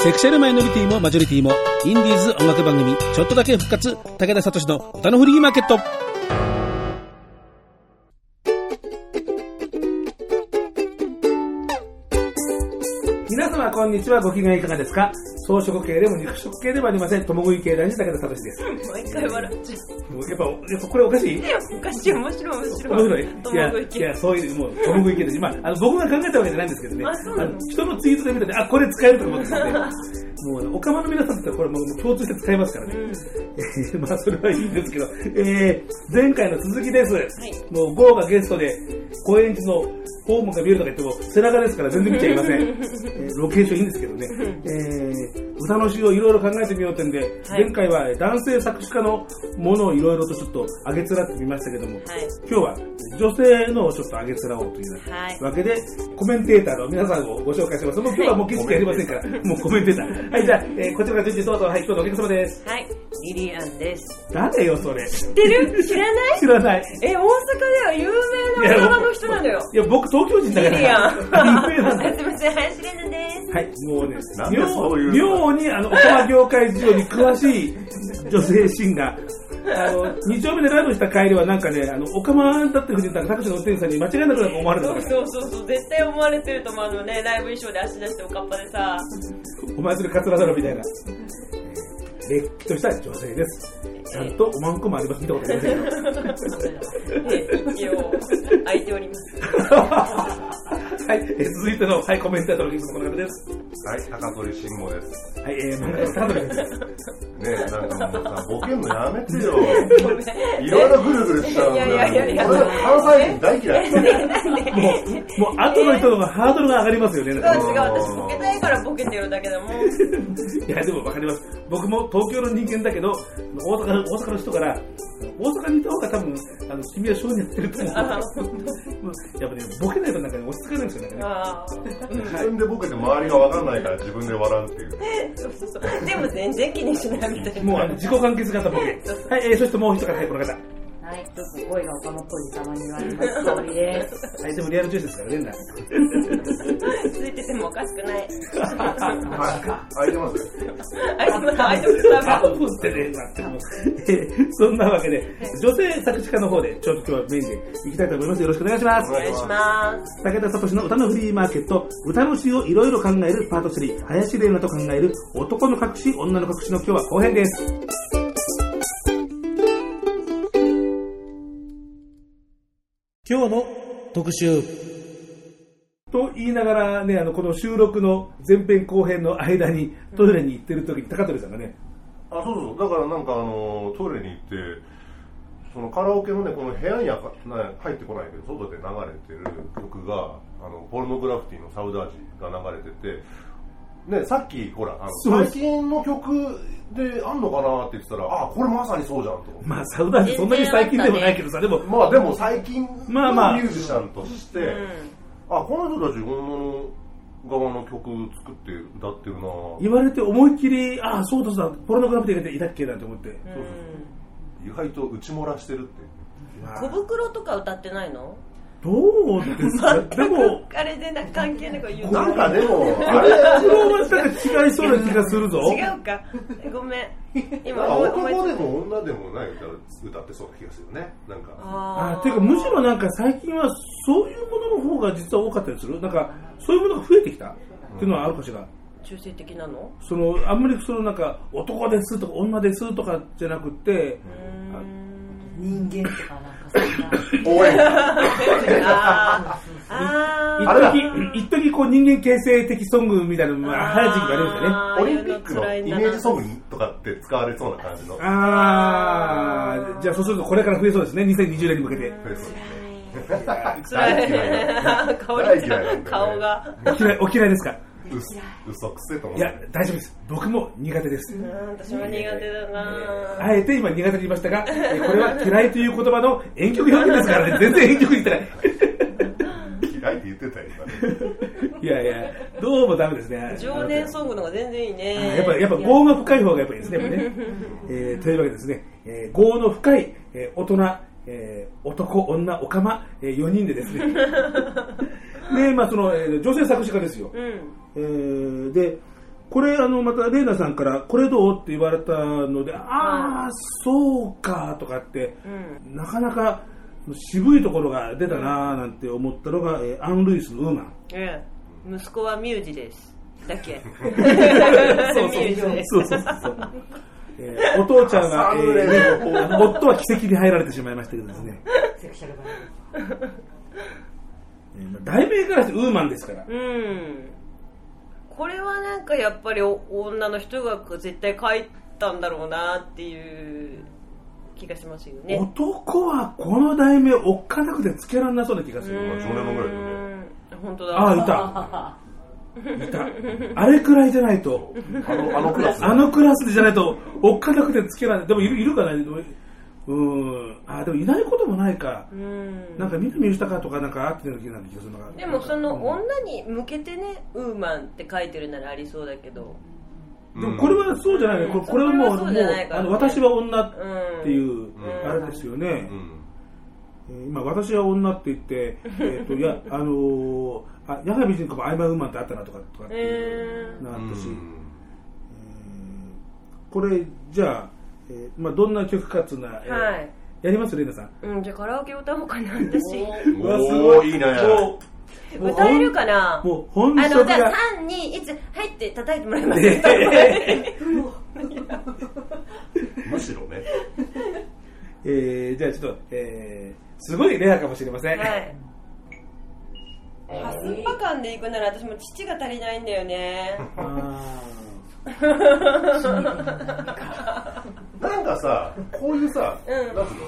セクシャルマイノリティもマジョリティもインディーズ音楽番組ちょっとだけ復活武田聡の歌のフリーマーケット。こんにちはご機嫌いかがですか？草食系でも肉食系でもありません。共食い系男子武田聡です。毎回笑っちゃもうやっぱやっぱこれおかしい？う。おかしい、面白い、面面白い。白い。いやいやそういうもう共食い系ですまああの僕が考えたわけじゃないんですけどね。あそうなの？の人のツイートで見たてあこれ使えると思っててもうねおかまの皆さんってこれもう共通して使えますからね、えー まあそれはいいんですけど、えー前回の続きです、い。もう豪華ゲストで高円寺のホームが見えるとか言っても背中ですから全然見ちゃいません、えーロケーションいいんですけどね、えー歌の詩をいろいろ考えてみようってんで、はい前回は男性作詞家のものをいろいろとちょっと上げつらってみましたけども、はい。今日は女性のをちょっと上げつらおうというはいわけで、コメンテーターの皆さんをご紹介します。もう今日はもう景色やりませんから、もうコメンテーター。はい、じゃあ、えーこちらから順次どうぞ。はい、今日のお客様です。はい。リリアンです。誰よ、それ？知ってる？知らない？知らない。え、大阪では有名なドラマの人なのよ。いや、僕東京人だから。すみません、林玲奈です。はい、もうね、ういう妙妙にあの、お玉業界事情に詳しい女性シンガー。あの、2丁目でライブした帰りはなんかね、あの、おかまだって藤田タクシーの運転手さんに間違いなくなんか思われたそうから。そうそうそう、絶対思われてると思うのね、ライブ衣装で足出しておかっぱでさ。お前それカツラだろみたいな。れっきとした女性です。ちゃんとおまんこもあります。見たことありませんけど。ね、一応、空いております。はい、えー続いての、はい、コメンテーターのこの方です。はい、高取慎吾です。はい、えー、です。ねえ、なんかもうさ、ボケんのやめてよ。いろいろぐるぐるしちゃうんだよ。いやいやいや俺関西人大嫌い。もう、もう後の人の方がハードルが上がりますよね。違う違う、私ボケたいからボケてるだけだもん。いや、でもわかります。僕も東京の人間だけど、大阪大阪の人から、大阪にいた方が多分、あの、君は性にやってると思う。やっぱね、ボケないとなんかね、落ち着かないんですよ、ね。自分でボケて周りがわかんないから自分で笑うっていう。そうそうそうでも全然気にしないみたいな。もうあの自己完結型ボケ。はい、えー、そしてもう一方、はい、この方。はい、ちょっと声が岡本っぽいたまに言われます。通りです。はい、でもリアルジュースですからね、もおかしくない。はい、開い。てます？よ。あいつもあいつもあぶってね、なってもそんなわけで、女性作詞家の方で、ちょっと今日はメインでいきたいと思います。よろしくお願いします。お。願いします。武田聡の歌のフリーマーケット、歌の詩をいろいろ考えるパート3、林玲奈と考える男の隠し、女の隠しの今日は後編です。今日の特集。と言いながらね、あの、この収録の前編後編の間にトイレに行ってる時に高取さんがね、あ、そうそう。だからなんかあの、トイレに行って、そのカラオケのね、この部屋には入ってこないけど、外で流れてる曲が、あの、ポルノグラフィティのサウダージが流れてて、ね、さっき、ほら、あの最近の曲であんのかなって言ってたら、あ、これまさにそうじゃんと。まあ、サウダージそんなに最近でもないけどさ、でも、まあでも最近のミまあまあュージシャンとして、うん。あ、この人たち女の側の曲作って歌ってるな言われて思いっきり、ああ、そうだそうだ、ポルノグラフィティがいたっけなんて思って。意外と打ち漏らしてるって。小袋とか歌ってないの？どうですかでも、あれでなんか関係ないこと言うなんかでも、ああれ、れ、プロは違いそうな気がするぞ。違うか。ごめん。今男でも女でもない歌歌ってそうな気がするよね。なんか。ああていうかむしろなんか最近はそういうものの方が実は多かったりする？なんかそういうものが増えてきた？っていうのはあるかしら、中性的なの？そのあんまりそのなんか男ですとか女ですとかじゃなくて人間とかなんかそんな。応援 一時一時こう人間形成的ソングみたいなの時期がありましたね。オリンピックのイメージソングとかって使われそうな感じの。ああじゃあそうするとこれから増えそうですね。2020年に向けて。そうですね。辛い。な。い顔が。お嫌いですか？嘘くせと思う。いや大丈夫です僕も苦手ですうん私も苦手だなあえて今苦手に言いましたが、えこれは嫌いという言葉の遠曲表現ですからね、全然遠曲言ってない。嫌いって言ってたよ、今 いやいや、どうもダメですね。情念ソングの方が全然いいあねやっぱ、やっぱ、業が深い方がやっぱりいいですね、ね。えーというわけでですね、えー、業の深い、えー大人、えー男、女、オカマ、えー、4人でですね。で、まあ、その、えー女性作詞家ですよ。うんえーで、これ、あの、また、レイナさんから、これどうって言われたので、ああ、そうか、とかって、うん。なかなか渋いところが出たなーなんて思ったのが、えーアン・ルイスのウーマン。ええ。息子はミュージです。だけ。そう。そうそうそう。えーお父ちゃんは、えー夫は奇跡に入られてしまいましたけどですね。えーまあ題名からしてウーマンですから。うん。これはなんかやっぱりお女の人が絶対書いたんだろうなっていう気がしますよね。男はこの題名おっかなくてつけらんなそうな気がする。まあ少年漫ぐらいだようん本当だ。ああ、いた。いた。あれくらいじゃないと、あのあのクラスあのクラスでじゃないと、おっかなくてつけられない。でもいるいるかなでもうん。あ、でもいないこともないか。うんなんか南吉高とかなんかあってるような気がするのが。でもそのうん女に向けてね、ウーマンって書いてるならありそうだけど。でもこれはそうじゃないね。これこれはもう、うじゃないからう、あの、私は女っうん。ていう、んあれですよね。今、私は女って言って、えっと、いや、あのー、あ、矢神人子もアイマーウーマンってあったなとか、とかっていうえのがあったし、うんえーこれ、じゃあ、えーまあ、どんな曲かっつうのは、えーはい。やります？レイナさん。うん、じゃあカラオケ歌おうかな、私。うわすおごーいいねもうもう歌えるかな？もう本あの、じゃあ、3、2、1、入って叩いてもらえます むしろねえーじゃあちょっと、えーすごいレアかもしれません。はい。ハスッパ感で行くなら私も父が足りないんだよね。あ なんかさこういうさ、うん。なんつうの？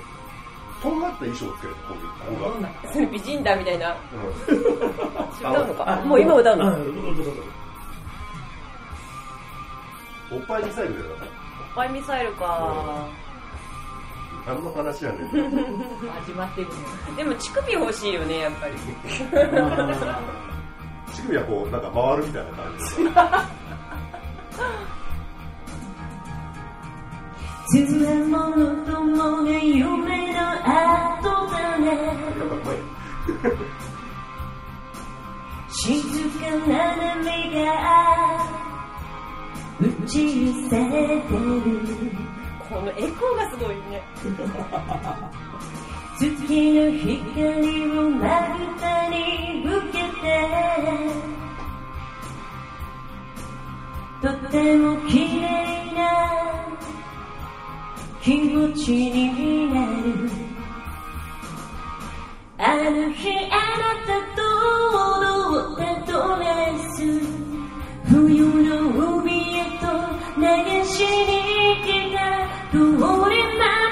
とんがった衣装をつけるの？こういうここが、それ美人だみたいな。うん。歌うのか？もう今歌うの？おっぱいミサイルだよ。おっぱいミサイルか。何の話やねん。始まってるね。でも乳首欲しいよね、やっぱり。乳首はこうなんか回るみたいな感じ でつわものともが夢の後だね。静かな波が打ち寄せてる。このエコーがすごいね。月の光をまぶたに受けてとても綺麗な気持ちになる。ある日あなたと踊ったドレス。冬の海へと流しに来た。通りま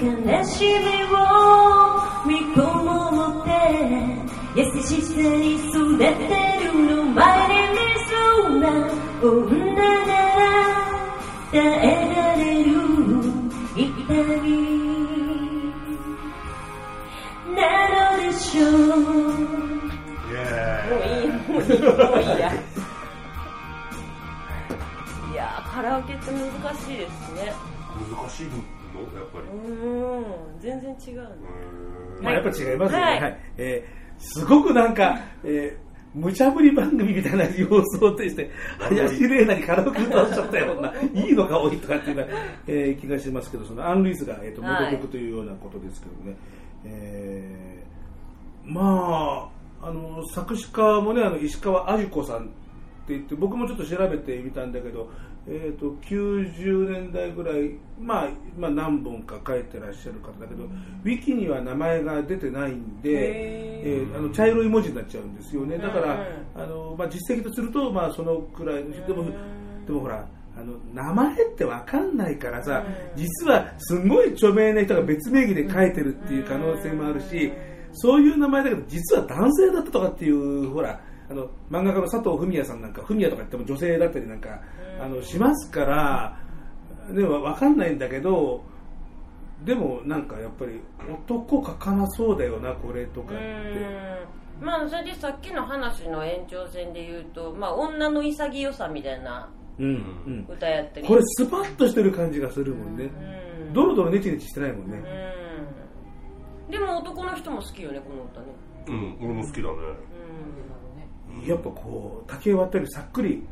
悲しみを見込もって優しさに育てるの My name is Ula 女なら耐えられる痛みなのでしょうイエもういい、もういい、もういいや。いや、カラオケって難しいですね。難しいのやっぱりうーん、全然違うね。まあ、やっぱ違いますよね。は。はいいえーすごくなんか、えー無茶ぶり番組みたいな様子を呈して、林玲奈にカラオケ歌わしちゃったような、いいのが多いとかっていうような、えー気がしますけど、そのアン・ルイスが、えー、とはい元曲というようなことですけどね。えーまあ、あの、作詞家もね、あの、石川あゆ子さんって言って、僕もちょっと調べてみたんだけど、えー、と90年代ぐらい、まあ、まあ何本か書いてらっしゃる方だけど、ウィキには名前が出てないんで、へえーあの茶色い文字になっちゃうんですよね。だから、うんあのまあ、実績とすると、まあ、そのくらいのでも、でもほら、あの名前って分かんないからさ、実はすごい著名な人が別名義で書いてるっていう可能性もあるし、そういう名前だけど、実は男性だったとかっていう、ほら、あの漫画家の佐藤文也さんなんか、文也とか言っても女性だったりなんか、あのしますから、でも分かんないんだけど、でもなんかやっぱり男書かなそうだよな、これとかうって。まあそれでさっきの話の延長線で言うと、まあ、女の潔さみたいなうんうん。歌やったりこれスパッとしてる感じがするもんね。うん。ドロドロネチネチしてないもんね。うん。でも男の人も好きよねこの歌ね。うん俺も好きだねやっぱこう竹割ったりさっくり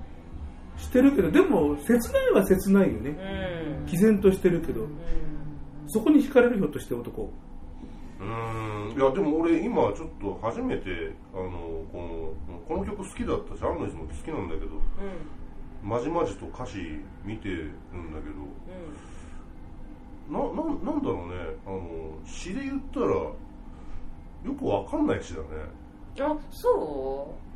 してるけどでも切ないは切ないよね。うん。毅然としてるけど。そこに惹かれるひょっとして男。うーん。いやでも俺今ちょっと初めてあのこのこの曲好きだったしアンノイズも好きなんだけどまじまじと歌詞見てるんだけどなななんだろうね。あの詩で言ったらよくわかんない詩だね。あそう？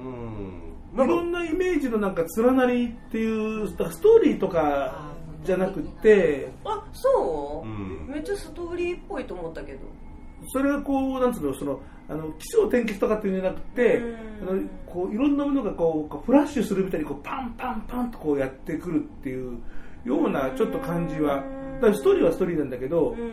んいろん。なイメージのなんか連なりっていうストーリーとかじゃなくてうあそう？う、んめっちゃストーリーっぽいと思ったけど。それがこうなんつうのそのあの気象転結とかっていうんじゃなくてうん。あのこういろんなものがこうこうフラッシュするみたいにこうパンパンパンとこうやってくるっていうようなちょっと感じはだからストーリーはストーリーなんだけど、うん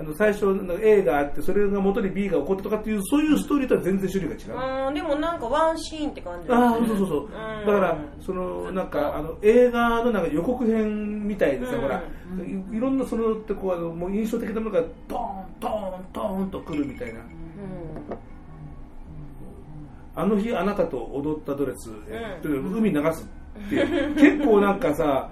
あの最初なんか A があってそれが元に B が起こったとかっていうそういうストーリーとは全然種類が違う。あーでもなんかワンシーンって感じだああねそうそうそう、んだからそのなんかあの映画のなんか予告編みたいでさ、うん。ほら。いいろんなそのってこうあのもう印象的なものがドーンドーンドーンとくるみたいな。うん。あの日あなたと踊ったドレス、えっとうん海に流すっていう。結構なんかさ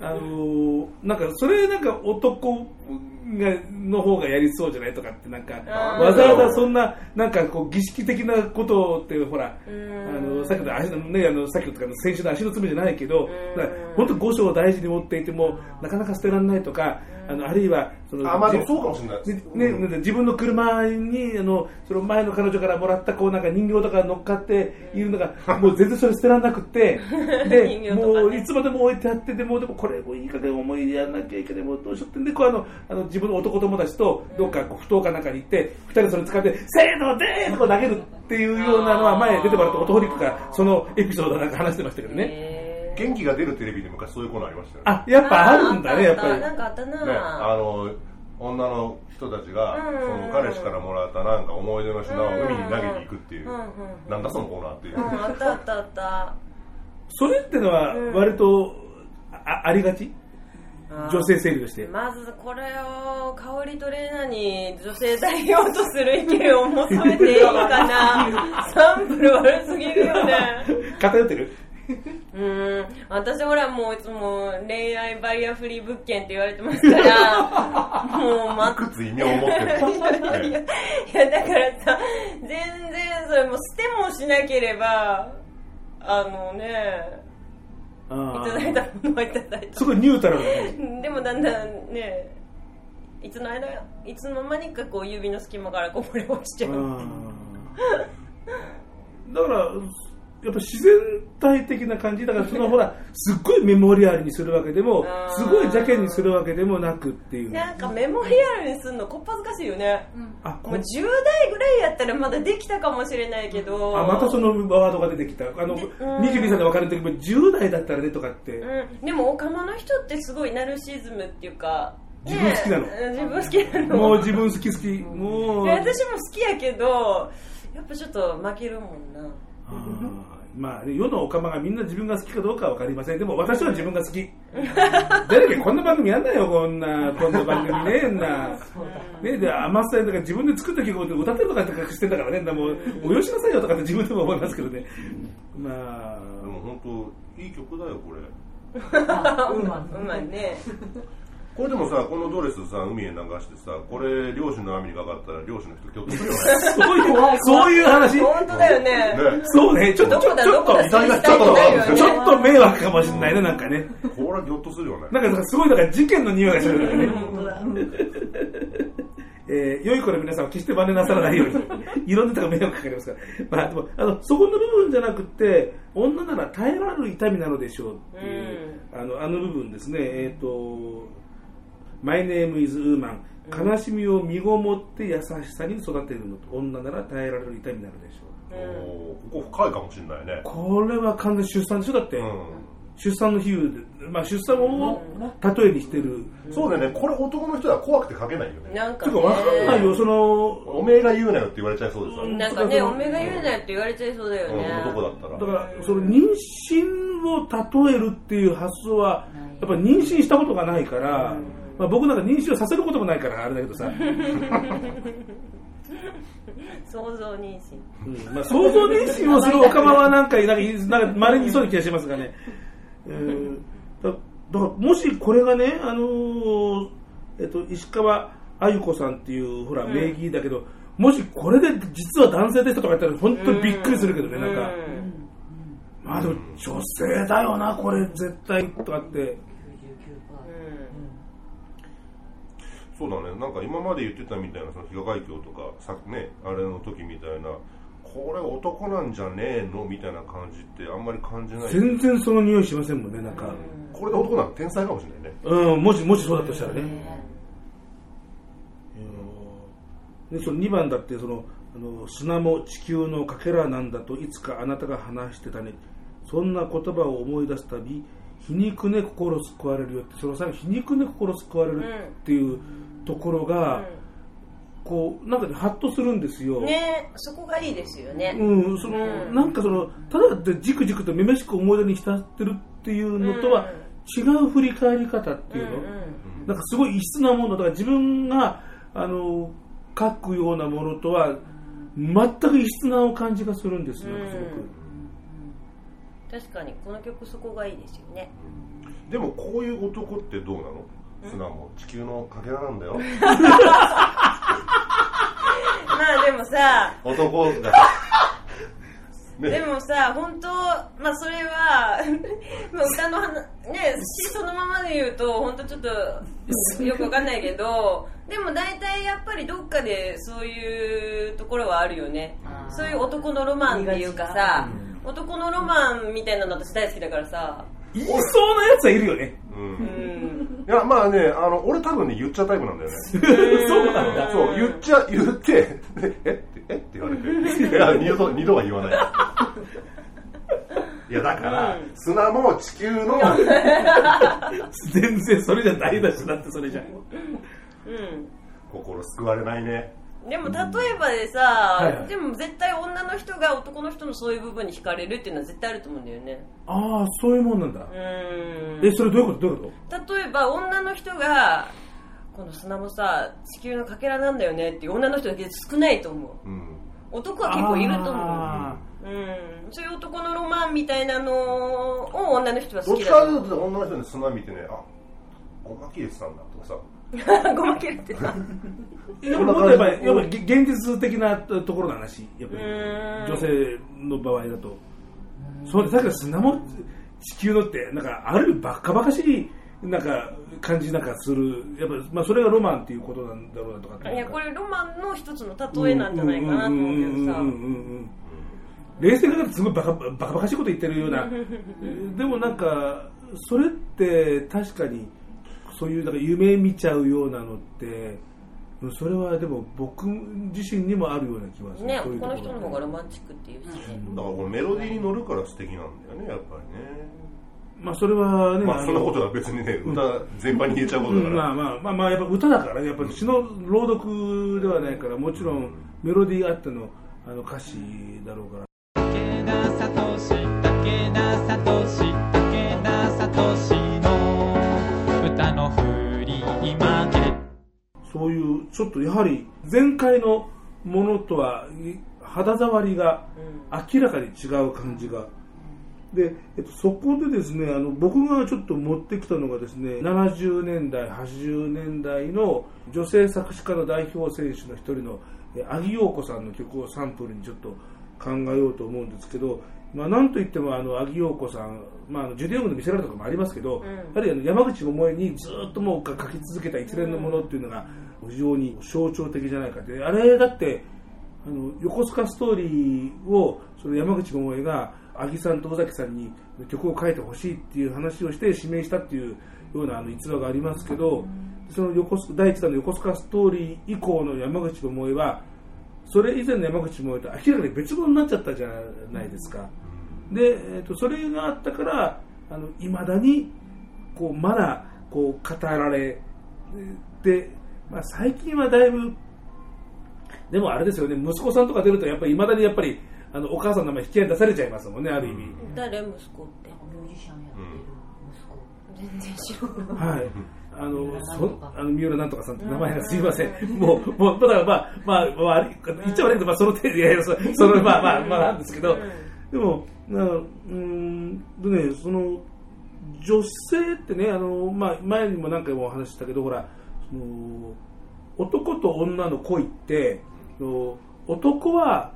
あのーなんかそれなんか男がの方がやりそうじゃないとかってなんかわざわざそんななんかこう儀式的なことってほらうん。あのさっきの足のねあのさっきのとかの先週の足の爪じゃないけど本当五章を大事に持っていてもなかなか捨てられないとかあのあるいはそのあまあそうかもしれない。ねね自分の車にあのその前の彼女からもらったこうなんか人形とか乗っかっているのが もう全然それ捨てられなくって で、ね。もういつまでも置いてあってでもでもこれもういい加減思い出やらなきゃいけないもうどうしようってんでこうあのあの自分の男友達とどっかこう不当かなんかに行って二人でそれ使ってせーのでーとか投げるっていうようなのは前出てもらったオトホリックがそのエピソードなんか話してましたけどね。元気が出るテレビで昔そういうコーナーありましたよね。あやっぱあるんだねやっぱり。なんかあったな。ね、あの女の人たちが、うんその彼氏からもらったなんか思い出の品を海に投げていくっていう、うなんだそのコーナーっていう、うんあったあったあった。それってのは割とあありがち？女性生理として。まずこれを香りトレーナーに女性代表とする意見を求めていいかな。サンプル悪すぎるよね。偏ってる？うーん。私ほらもういつも恋愛バリアフリー物件って言われてますから もうまいくつ異名を持ってる、いやいねやだからさ全然それもう捨てもしなければあのねあいただいたものはいただいた。すごいニュートラル。でもだんだんね。いつの間いつの間にかこう指の隙間からこぼれ落ちちゃう。だから、やっぱ自然体的な感じだから、そのほら、すっごいメモリアルにするわけでもすごい邪険にするわけでもなくっていう。なんかメモリアルにするのこっぱずかしいよね。あ、こもう10代ぐらいやったらまだできたかもしれないけど。あまたそのワードが出てきた。あの、ん。22歳で別れる時も10代だったらねとかって。うん、でもオカマの人ってすごいナルシズムっていうか自分好きなの。ねえ自分好きなの。もう自分好き好き。もう。で私も好きやけどやっぱちょっと負けるもんなまあ、世のオカマがみんな自分が好きかどうかは分かりません。でも私は自分が好き。誰かこんな番組やんなよ、こんな、こんな番組ねえんな。ね。で、甘さだから自分で作った曲を歌ってるとかって隠してんだからね、もう、およしなさいよとかって自分でも思いますけどね。まあ、でも本当いい曲だよこれ。うん。まうまいねこれでもさこのドレスさ海へ流してさこれ漁師の網にかかったら漁師の人今日するよね。そういう、そういう話？本当だよね。ね。そうね、ちょっと、ちょっと、ちょっと、ちょっと迷惑かもしれないね、なんかね。これはギョッとするよね。なんかすごい、なんか事件の匂いがするからね。本当だえー良い子の皆さんは決して真似なさらないように、いろんなとこ迷惑かかりますから。まあ、でも、あの、そこの部分じゃなくて、女なら耐えられる痛みなのでしょうっていう、あの、あの部分ですね、えっ、と、My name is Woman、悲しみを身ごもって優しさに育てるのと、女なら耐えられる痛みなのでしょう。ここ深いかもしれないね。これは完全に出産でしょだって、うん。出産の比喩で、まあ、出産を例えにしてる、そうだよね。これ男の人は怖くて書けないよね。なんかてか分かんないよ。そのおめえが言うなよって言われちゃいそうですからなんかねおめが言うなよって言われちゃいそうだよね。うん男だったら。だからその妊娠を例えるっていう発想はやっぱ妊娠したことがないから、まあ、僕なんか妊娠をさせることもないからあれだけどさ、想像妊娠うんまあ、想像妊娠をするおかまはなんかなんかなんか稀にいそうな気がしますがね、うん、だだからもしこれがね、あのーえっと、石川あゆ子さんっていうほらうん。名義だけど、もしこれで実は男性でしたとか言ったら本当にびっくりするけどね、なんか。まあでも女性だよな、これ絶対とかって。そうだね。なんか今まで言ってたみたいなその比嘉海峡とかさねあれの時みたいなこれ男なんじゃねえのみたいな感じってあんまり感じない。全然その匂いしませんもんね、なんか。これで男なんて天才かもしれないね。うん、もし、もしそうだとしたらね。でその2番だってそのあの砂も地球のかけらなんだといつかあなたが話してたね。そんな言葉を思い出すたび皮肉ね心救われるよってその最後皮肉ね心救われるっていうところが、こうなんかねハッとするんですよ、ねそこがいいですよね。うん、その、うん。なんかそのただでじくじくとめめしく思い出に浸ってるっていうのとは違う振り返り方っていうの、なんかすごい異質なものだから自分があの書くようなものとは全く異質な感じがするんですよ、うん。すごく。確かにこの曲そこがいいですよね。でもこういう男ってどうなの？砂も地球のかけらなんだよ。まあでもさ男が ね。でもさ本当まあそれは まあ歌の話ね詩そのままで言うと本当ちょっとよくわかんないけどでも大体やっぱりどっかでそういうところはあるよね。そういう男のロマンっていうかさ男のロマンみたいなの私大好きだからさ。いそうなやつはいるよね。ううんんいやまあねあの俺多分ね言っちゃうタイプなんだよね。そうなんだ。そう言っちゃ言ってでえってえって言われて。いや二度と二度は言わない。いやだから、うん。砂も地球の。全然それじゃないだし、だってそれじゃ。うん心救われないねでも例えばでさ、はいはい。でも絶対女の人が男の人のそういう部分に惹かれるっていうのは絶対あると思うんだよね。ああ、そういうもんなんだ。うん。え、それどういうこと？どういうこ例えば女の人がこの砂もさ地球のかけらなんだよねっていう女の人だけで少ないと思う。うん。男は結構いると思あううん。そういう男のロマンみたいなのを女の人はどっち好きだと思かというと女の人に砂見てねあごま切れてたんだとかさう ごまけるってさーやっぱやっぱり、やっぱり現実的なところの話、やっぱりうん女性の場合だと。そうで、だけど砂も地球のって、なんかある意味バカバカしい、なんか感じなんかする。やっぱ、まあそれがロマンっていうことなんだろうなとか。いやこれロマンの一つの例えなんじゃないかなと思うけどさ冷静に考えてすごいバカバカバカしいこと言ってるような でもなんかそれって確かにそういうなんか夢見ちゃうようなのってうんそれはでも僕自身にもあるような気がする。ねそういうとこの人の方がロマンチックっていうしね。だからこのメロディーに乗るから素敵なんだよねやっぱりね。まあそれはねまあそんなことはは別にね歌全般に言えちゃうことだから、まあまあまあまあやっぱ歌だからね。やっぱり詩の朗読ではないからもちろんメロディーあってのあの歌詞だろうから。武田聡武田聡そういうちょっとやはり前回のものとはい肌触りが明らかに違う感じが。で、えっと、そこでですねあの僕がちょっと持ってきたのがですね70年代80年代の女性作詞家の代表選手の一人のえ阿木陽子さんの曲をサンプルにちょっと考えようと思うんですけど、まあ、なんといってもあの阿木陽子さん、まあ、ジュディ・オングの見せられたとかもありますけど、んやはりあの山口百恵にずっともう書き続けた一連のものっていうのが非常に象徴的じゃないかってあれだってあの横須賀ストーリーをその山口百恵が阿木さんと尾崎さんに曲を書いてほしいっていう話をして指名したっていうようなあの逸話がありますけどその横須第一弾の横須賀ストーリー以降の山口百恵はそれ以前の山口百恵と明らかに別物になっちゃったじゃないですか。で、えー、とそれがあったからあの未だにこうまだこう語られて、まあ、最近はだいぶでもあれですよね息子さんとか出るとやっぱり未だにやっぱりあのお母さんの名前引き合いに出されちゃいますもんねある意味、誰息子ってミュージシャンやってる息子。全然知らない。はい。あの、三浦なん。そとかあの、三浦なんとかさんって名前がすいません。もう、もう、だからまあ、まあ、悪い、言っちゃ悪いけど、まあ、その程度、いやいや、そその、まあまあ、まあ、なんですけど、でも、なうーん、でね、その、女性ってね、あの、まあ、前にも何回もお話ししたけど、ほら、男と女の恋って、男は、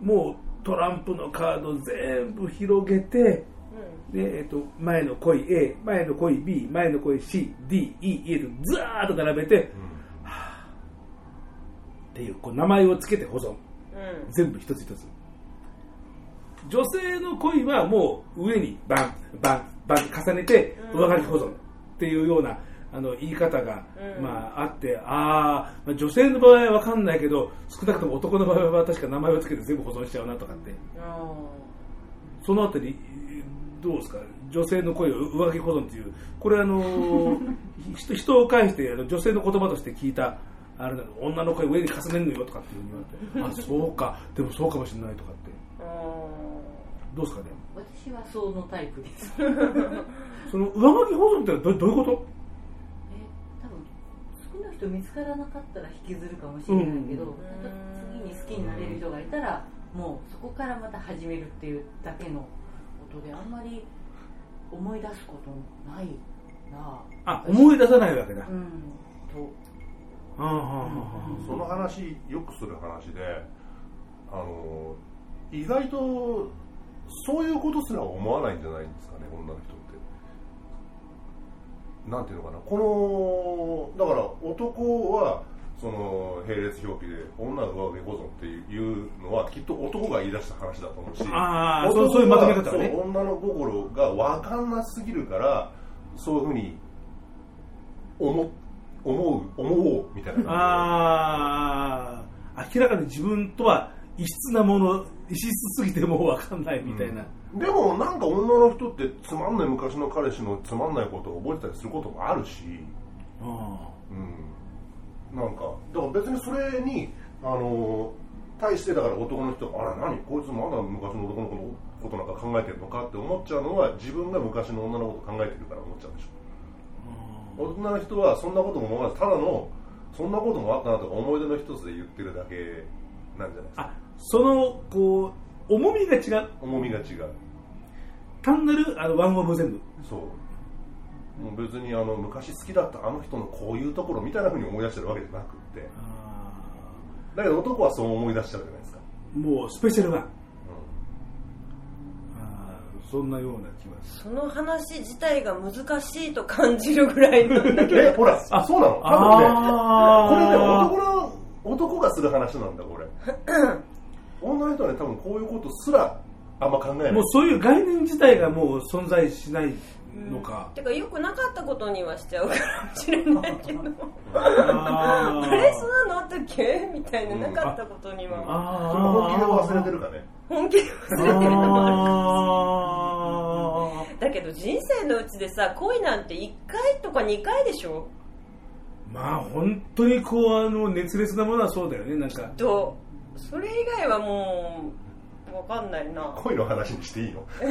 もう、トランプのカード全部広げて、で、えっと、前の恋 A、前の恋 B、前の恋 C、D、E、E とずーっと並べて、はぁっていう、こう名前をつけて保存。うん全部一つ一つ。女性の恋はもう上にバン、バン、バン重ねて上書き保存っていうようなあの言い方が、うん。まあ、あって、あーまあ女性の場合はわかんないけど、少なくとも男の場合は確か名前をつけて全部保存しちゃうなとかって。そのあたり、どうですか、女性の声を上書き保存っていう、これあのー 人人を介してあの女性の言葉として聞いた、あれだ女の声上に重ねるのよとかっていうふうに言われて、あ、そうか、でもそうかもしれないとかって、どうですかね、私はそのタイプです。その上書き保存ってどどういうこと？見つからなかったら引きずるかもしれないけど、うん。次に好きになれる人がいたらもうそこからまた始めるっていうだけのことであんまり思い出すことないな。あ、思い出さないわけだ。うんと。その話よくする話であの意外とそういうことすら思わないん。じゃないん。ですかね女の人なんていうのかな。このだから男はその並列表記で女が上下保存っていうのはきっと男が言い出した話だと思うしあそうそういうまとめ方はね女の心が分かんなすぎるからそういうふうに思思う思おうみたいなああ、明らかに自分とは異質なもの、異質すぎてもうわかんないみたいな。でもなんか女の人ってつまんない昔の彼氏のつまんないことを覚えてたりすることもあるし、あうん、なんかだから別にそれにあの対してだから男の人があら何こいつまだ昔の男の子のことなんか考えてるのかって思っちゃうのは自分が昔の女のこと考えてるから思っちゃうでしょ。女の人はそんなことも思わずただのそんなこともあったなとか思い出の一つで言ってるだけなんじゃないですか。あ、その、こう、重みが違う。重みが違う単なるあのワンオブ全部。そう。もう別にあの昔好きだったあの人のこういうところみたいなふうに思い出してるわけじゃなくって。だけど男はそう思い出しちゃうじゃないですか、もうスペシャルワン。あーそんなような気がする。その話自体が難しいと感じるぐらいなんだけど。えほらあそうなの？多分ねこれね男の男がする話なんだこれ。女の人はね多分こういうことすらあんま考えない。もうそういう概念自体がもう存在しないのか。てかよくなかったことにはしちゃうかもしれないけど。あれそんなの？あったっけみたいななかったことには。あー。それ本気で忘れてるかね。本気で忘れてるのもあるあー。だけど人生のうちでさ恋なんて1回とか2回でしょ？まあ本当にこうあの熱烈なものはそうだよねなんか。とそれ以外はもう分かんないな。恋の話にしていいの？い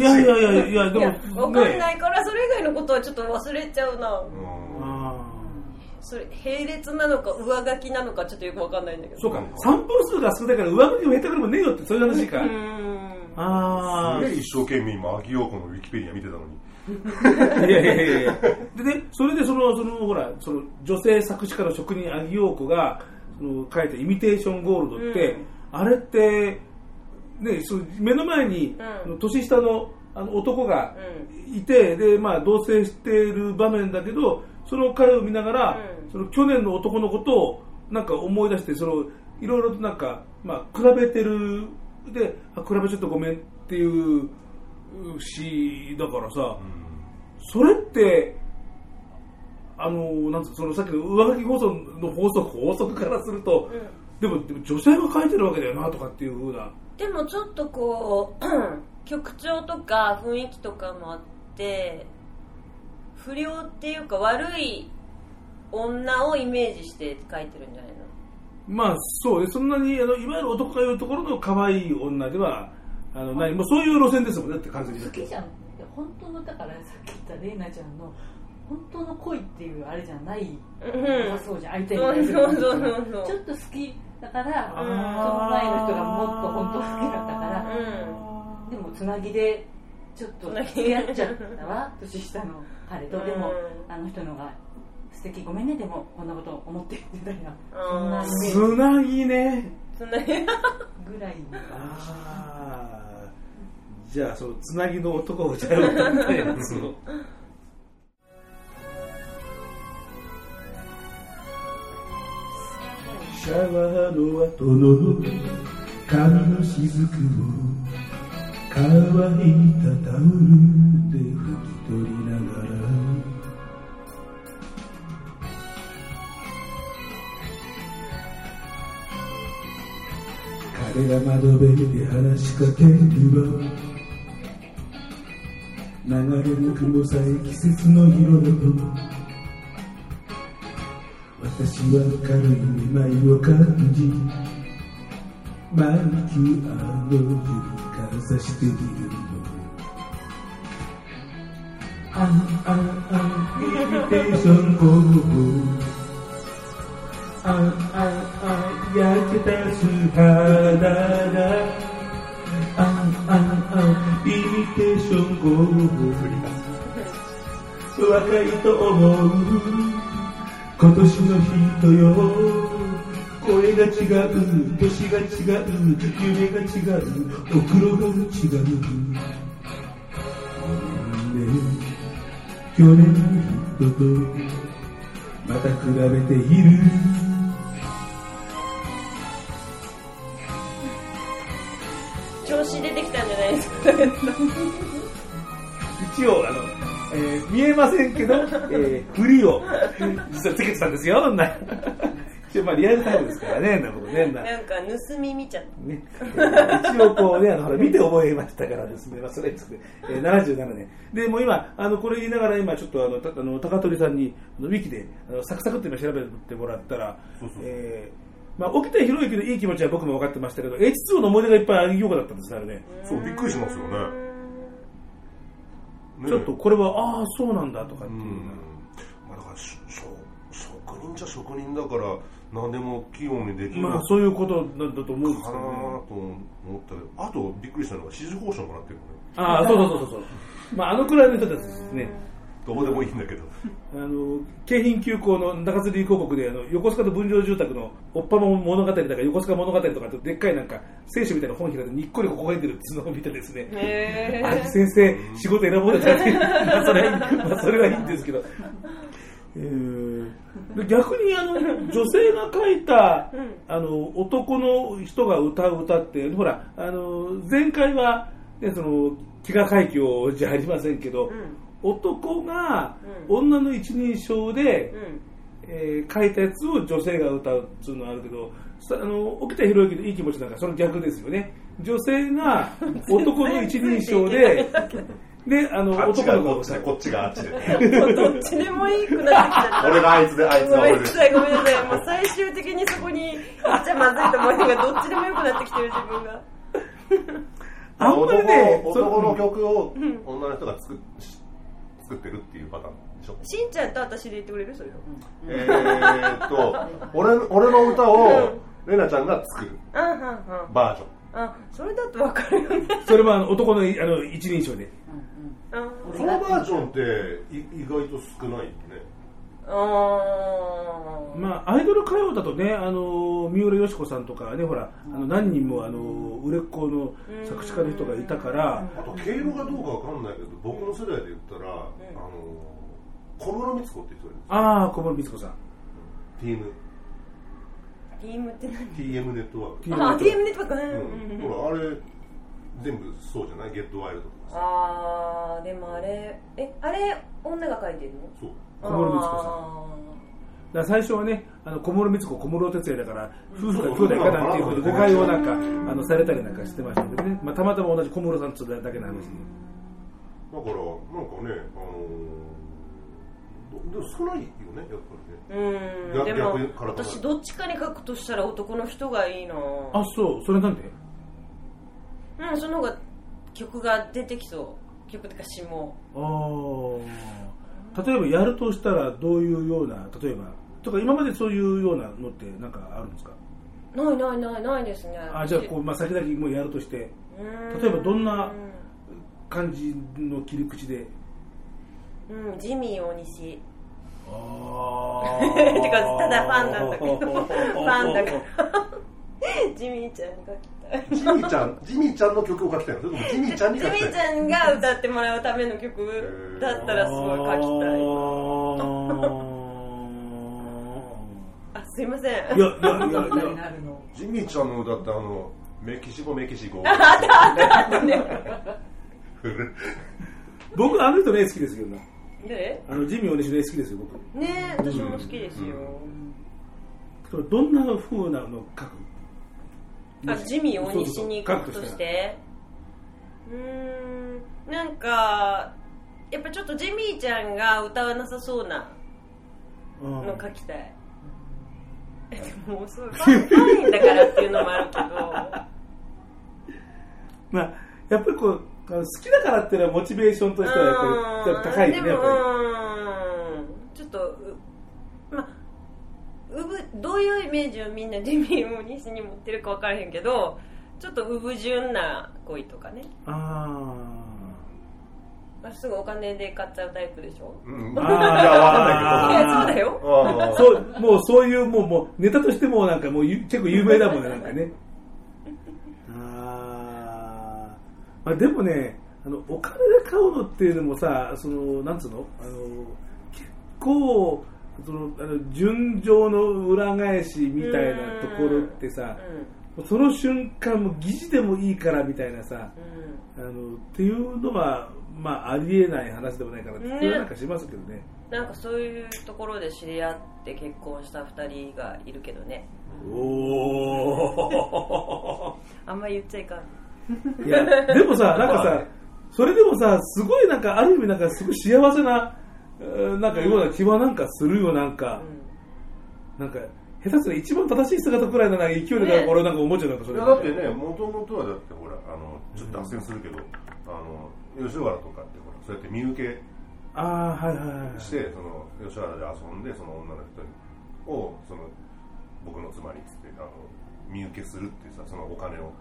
やいやいやいやでいやも分かんないからそれ以外のことはちょっと忘れちゃうな。うんあそれ並列なのか上書きなのかちょっとよく分かんないんだけど。ーそうか。散歩数が少ないから上書きも下手くれもねえよってそういう話か。うーん。あすげえ一生懸命今秋陽子のウィキペディア見てたのに。あいやいやいやいや。でねそれでそのそのほらその女性作詞家の職人アギ陽子がその書いた「イミテーションゴールド」って、うん。あれってねそう目の前に、うん。年下のあの男がういてで、まあ、同棲している場面だけどその彼を見ながら、うん。その去年の男のことをなんか思い出してそのいろいろとなんか、まあ、比べてる。であ比べちょっとごめんっていうしだからさ、それってあのなんつうそのさっきの上書き放送の法則法則からすると、でもでも女性が書いてるわけだよなとかっていうふうなでもちょっとこう 曲調とか雰囲気とかもあって不良っていうか悪い女をイメージして書いてるんじゃないの？まあそうねそんなにあのいわゆる男が言うところの可愛い女ではあのない。もうそういう路線ですもんねだって完全に好きじゃん本当のだからさっき言ったレイナちゃんの本当の恋っていうあれじゃない、うん。そうじゃん。相手にちょっと好きだからその前の人がもっと本当は好きだったからうでもつなぎでちょっと付き合っちゃったわ 年下の彼と。うん。でもあの人のが素敵ごめんねでもこんなこと思ってみたいなそんなつなぎね。そんなにぐらいの。ああじゃあそのつなぎの男をじゃあ歌ったやつシャワーの後の髪の雫を乾いたタオルで拭き取りながら彼が窓辺で話しかけるわ流れる雲さえ季節の色だと私は軽いめまいを感じマニキュアの指からさしてみるの。あああイミテーション方法あああ焼けた素肌があああイミテーション合法若いと思う。今年の人よ声が違う年が違う夢が違うお風呂が違う去年の人とまた比べている調子出てきたんじゃないですか一応あの、えー見えませんけど、えー、振りを実はつけてたんですよな。一応まあリアルタイムですからね なるほどねななんか盗み見ちゃったね、えー一応こうね、あのほら 見て覚えましたからですね、まあ、それはですね、えー、77年。で、もう今、あのこれ言いながら、今ちょっとあの、たあの高取さんに、あのウィキであのサクサクって今調べてもらったら、そうそうえーまあ、沖田博之のいい気持ちは僕も分かってましたけど、H2 の思い出がいっぱいありようだったんですね、あれね。そうびっくりしますよねねちょっとこれは、ああ、そうなんだとかっていうまあだからししょ職人じゃ職人だから何でも器用にできるまあ、そういうことなんだと思うんですかなけどね。と思ったけどあとびっくりしたのが支持報酬もらってるのねああ、そうそうそうそうそう。まあ、あのくらいの人たちですね。どうでもいいんだけど。あの京浜急行の中吊り広告であの横須賀と分譲住宅のおっぱも物語だから横須賀物語とかってでっかいなんか聖書みたいな本開いてにっこりここが出てるっていうのを見てですねへあ先生仕事選ぼうとしたってまあそれはいいまあそれはいいんですけど、えーで逆にあの女性が書いたあの男の人が歌う歌ってほらあの前回は、ね、その飢餓海峡じゃありませんけど、男がうん。女の一人称で、うん。えー書いたやつを女性が歌うっていうのはあるけどさあの沖田博之のいい気持ちなんかその逆ですよね。女性が 男の一人称でであの男の子が歌うこっちでこっちがあっちで。も うどっちでもいいくなってきちゃった。俺があいつであいつごが俺でめんなさい、ごめんなさい。もう最終的にそこに行っちゃまずいと思うのが、どっちでもよくなってきてる自分が。あんまりね男男の曲を女の人が作っ作ってるっていうパターンでしょ？しんちゃんと私で言ってくれる？それを。えーっと俺俺の歌をレナちゃんが作る。あはんはん。バージョン。あ、それだとわかるよね。それもあの男のあの一人称で。あそのバージョンってい意外と少ないよね。まあアイドル歌謡だとねあの三浦佳子さんとかねほらあの何人もあの売れっ子の作詞家の人がいたからあと経路がどうかわかんないけど僕の世代で言ったら、あの小室光子って人いるんですよ。ああ小室光子さん。TM, ティームって何？TM ネットワーク、TM あ、TM ネットワークね。うん。ほらあれ全部そうじゃない？ゲットワイルドとかさ。あー、でもあれ、え、あれ、女が書いてるの？そう小室光子さん。だ最初はねあの小室光子小室哲哉だから夫婦か兄弟かなんていうことで誤解をなんかあのされたりなんかしてましたけどね、まあ、たまたま同じ小室さんとだけの話でだからなんかねあのー、でも少ないよねやっぱりね。うん。私どっちかに書くとしたら男の人がいいなあそう。それなんで？うんその方が曲が出てきそう。曲っていうか詞も。ああ例えばやるとしたらどういうような例えばとか今までそういうようなのってなんかあるんですか？ないないないないですね。あじゃあこう、まあ、先々もうやるとして。うん。例えばどんな感じの切り口で？うんジミー大西。あ てかただファンなんだけど。ファンだから。ジミーちゃんに書きたいジミーちゃんジミーちゃんの曲を書きたいの？ジミーちゃんにジミ書きたい。ーちゃんが歌ってもらうための曲だったらすごい書きたいあすいません。いやいやいやいにやなるのジミーちゃんの歌ってあのメキシコメキシコ 僕あの人ね好きですよね。で？あのジミー・オネシね好きですよ僕。ねえ私も好きですよ、それどんな風なの書くあジミー大西に書くとして？うーん。なんかやっぱちょっとジミーちゃんが歌わなさそうなうん。の書きたい、えでもそうファンだからっていうのもあるけど。まあやっぱりこう好きだからっていうのはモチベーションとしてはやっぱり高いよねやっぱりうんちょっとうまあうぶどういうイメージをみんなジミー大西に持ってるか分からへんけどちょっとうぶ純な恋とかね。あまあすぐお金で買っちゃうタイプでしょ。うん、いあやわかんあないいやそうだよ。そうもうそういうもうもうネタとしてもなんかもうゆ結構有名だもんねなんかね。あー。まあでもねあのお金で買うのっていうのもさそのなんつうの？あの結構そのあの純情の裏返しみたいなところってさその瞬間も疑似でもいいからみたいなさあのっていうのはまあありえない話でもないからって気はなんかしますけどね。なんかそういうところで知り合って結婚した2人がいるけどね。おおあんまり言っちゃいかん。いやでもさなんかさそれでもさすごいなんかある意味なんかすごい幸せなえーなんかような気はなんかするよなんか、なんか下手すりゃ一番正しい姿くらいのなんか勢いでなんかね俺なんか思っちゃうなんかそれ。いやだってね、もともとはだってほら、あのちょっと脱線するけど、あの吉原とかってほら、そうやって見受けああはいはいはい。して、その吉原で遊んで、その女の人をその僕の妻にっつってあの見受けするっていうさ、そのお金を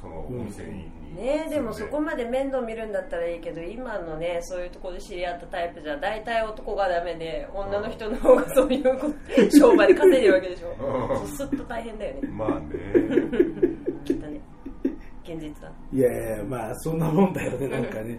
そのお店に。ねで。もそこままで面倒見るんだったらいいけど今のねそういうところで知り合ったタイプじゃ大体男がダメで女の人の方がそういうこと 商売で稼いでるわけでしょ。そうすると大変だよね。まあね、きっとね。現実は。いやいやまあそんなもんだよねなんかね。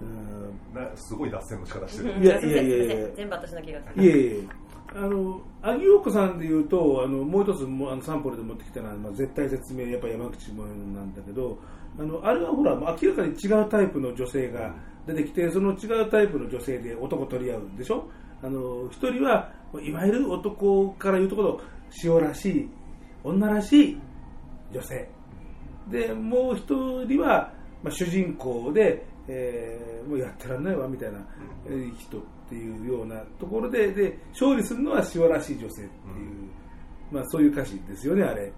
うん。なすごい脱線の仕方してる。いやいやいやいや。全部私の気がするいえいえあの萩陽子さんでいうとあのもう一つもあのサンプルで持ってきたのは、まあ、絶対説明やっぱ山口もなんだけどあのあれはほら明らかに違うタイプの女性が出てきてその違うタイプの女性で男取り合うでしょ？あの一人はいわゆる男から言うところ塩らしい女らしい女性。でもう一人は、まあ、主人公で、えーもうやってらんないわみたいな、えー人。っていうようなところでで勝利するのは塩らしい女性っていう、まあ、そういう歌詞ですよねあれ。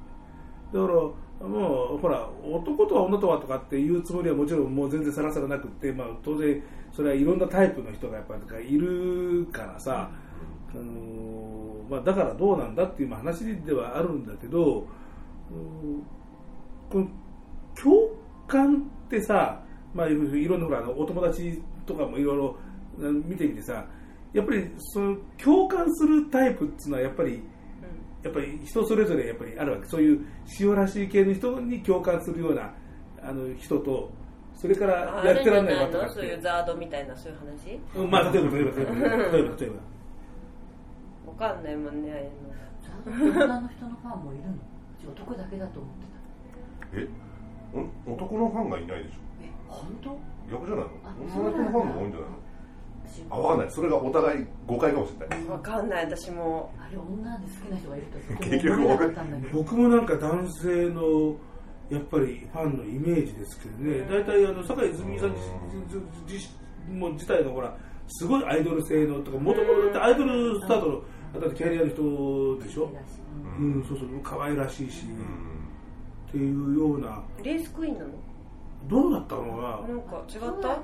だからもうほら男とは女とはとかっていうつもりはもちろんもう全然さらさらなくって、まあ、当然それはいろんなタイプの人がやっぱりいるからさ、あのーまあ、だからどうなんだっていうまあ話ではあるんだけど、うんこの共感ってさ、まあ、いろいろんなほらお友達とかもいろいろうん見てみてさやっぱりその共感するタイプっていうのはやっぱりやっぱり人それぞれやっぱりあるわけ。そういう塩らしい系の人に共感するようなあの人とそれからあやってらんないわとかって。のそういうザードみたいなそういう話？うんまあ例えば例えば例えば例えば例えば。例えばわかんないもんねああいうの。女の人のファンもいるの？うち男だけだと思ってた。え、お男のファンがいないでしょ。え本当？逆じゃないの？あ女の人のファンが多いんじゃないの？私あわかんない。それがお互い誤解かもしれない。わかんない。私も。あれ女で好きな人がいると 結局思えなかったんだけど僕もなんか男性のやっぱりファンのイメージですけどね。大体あの酒井泉さん自自自も自体がほらすごいアイドル性のとかもともとだってアイドルスタートのだってキャリアの人でしょ、うん、そうそう可愛らしいし、っていうようなレースクイーンなのどうだったのかな？んか違った？な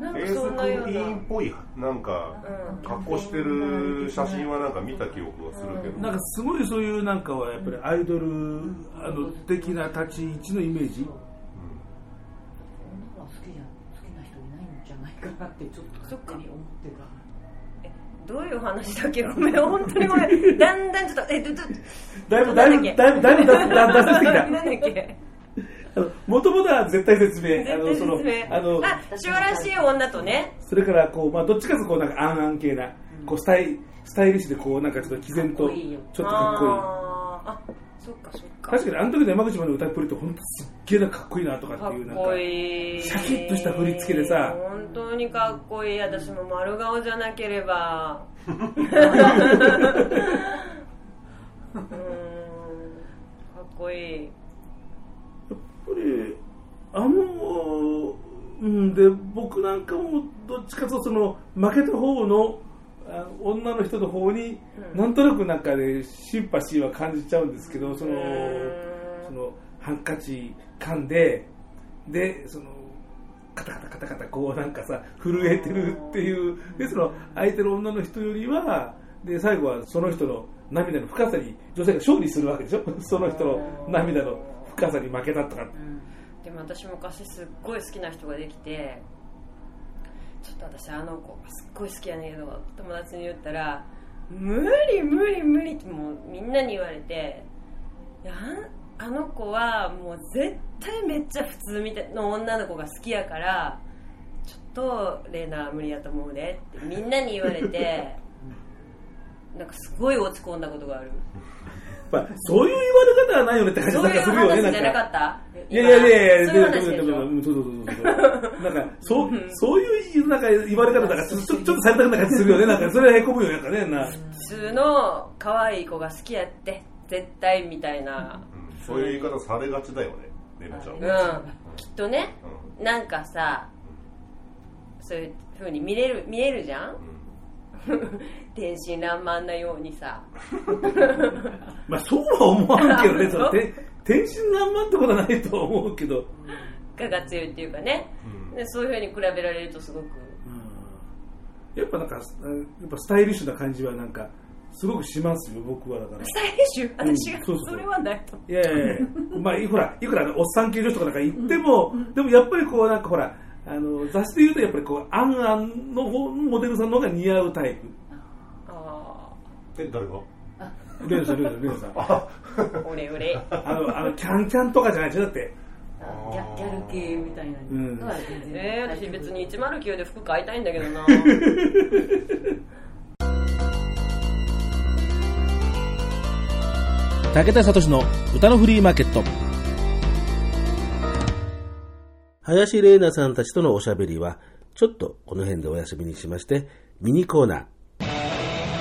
なんかエースそんなようクイーンっなぽいなんかうん格好してる写真はなんか見た記憶がするけど。ななんかすごいそういうなんかはやっぱりアイドルあの的な立ち位置のイメージ？女が好きじゃ好きな人いないんじゃないかなってちょっと勝手に思ってた。どういう話だっけ？ごめん。本当にごめん。だんだんちょっとえどどだいぶだいぶだいぶだいぶ脱脱線してきた。なんだっけ？もともとは絶対説明絶対説明。あのあ塩らしい女とね。それからこう、まあ、どっちかとこうなんかアンアン系な、こうスタイスタイリッシュでこうなんかちょっと毅然とちょっとかっこいい。あそっかそっか。確かにあの時の山口まで歌いっぷりって本当すっげえなかっこいいなとかかっていうなんかいい。シャキッとした振り付けでさ。本当にかっこいい。私も丸顔じゃなければ。うーん。かっこいいぱりあのうんで僕なんかもどっちかとその負けた方のあ女の人の方に、うん。なんとなくなんかねシンパシーは感じちゃうんですけどそのそのハンカチ噛んででそのカタカタカタカタこうなんかさ震えてるっていうでその相手の女の人よりはで最後はその人の涙の深さに女性が勝利するわけでしょ？その人の涙の深さに負けたとか。でも私昔すっごい好きな人ができてちょっと私あの子がすっごい好きやねんけど友達に言ったら無理無理無理ってもうみんなに言われていやあの子はもう絶対めっちゃ普通みたいの女の子が好きやからちょっとレイナは無理やと思うねってみんなに言われて なんかすごい落ち込んだことがあるまあ、そういう言われ方はないよねって感じなんかするよね話じゃなんかった？いやいやいやいやそういう話でしょうんそうそうそうなんかそうそういうなんか言われ方だからちょっとされたくな感じするよねなんかそれはへこむよなんかねな。普通の可愛い子が好きやって絶対みたいな。うん。そういう言い方されがちだよねレナちゃん。うん。きっとねなんかさそういう風に見れる見えるじゃん 天真爛漫なようにさ。まあそうは思わんけどね そのて天真爛漫ってことはないとは思うけど。我が強いっていうかね。うん。でそういう風に比べられるとすごく。やっぱなんかうんやっぱスタイリッシュな感じはなんかすごくしますよ僕はだから。スタイリッシュ？私が？うんそう。それはないと。いやいやいや。まあいくらいくらおっさん系女子とかなんか言っても、でもやっぱりこうなんかほらあの雑誌で言うとやっぱりこうアンアンのモデルさんの方が似合うタイプ。あえ誰が？レンさんレンさんレンさん。あーオレオレあのあのキャンキャンとかじゃないでしょだってギャギャル系みたいな。のは全然。えー、私別に109で服買いたいんだけどな。武田聡の歌のフリーマーケット林玲奈さんたちとのおしゃべりはちょっとこの辺でお休みにしましてミニコーナー。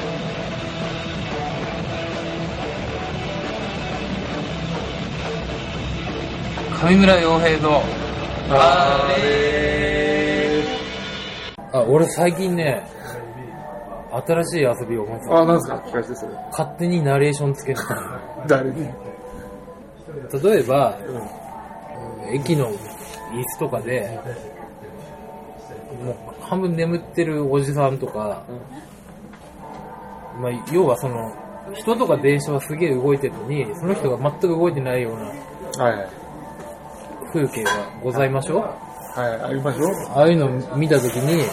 上村洋平のあれあ、俺最近ね、新しい遊びを思いついた。あ、なんですか？聞かせてそれ。勝手にナレーションつけてたの 誰に？例えば、駅の椅子とかで、もう半分眠ってるおじさんとか、まあ、要はその、人とか電車はすげえ動いてるのに、その人が全く動いてないような。風景がございましょうはい、ありましょう。ああいうのを見たときに、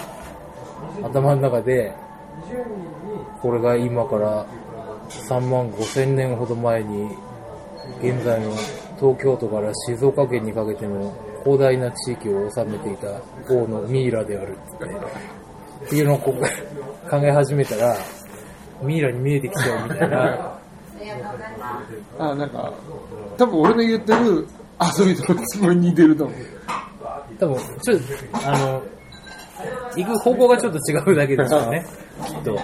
頭の中で、これが今から3万5千年ほど前に、現在の東京都から静岡県にかけての広大な地域を治めていた王のミイラであるって、っていうのをこう考え始めたら、ミイラに見えてきちゃうみたいな、あ、なんか、多分俺の言ってる遊びとすごい似てると思う。多分、ちょっと、あの、行く方向がちょっと違うだけですよね、きっと。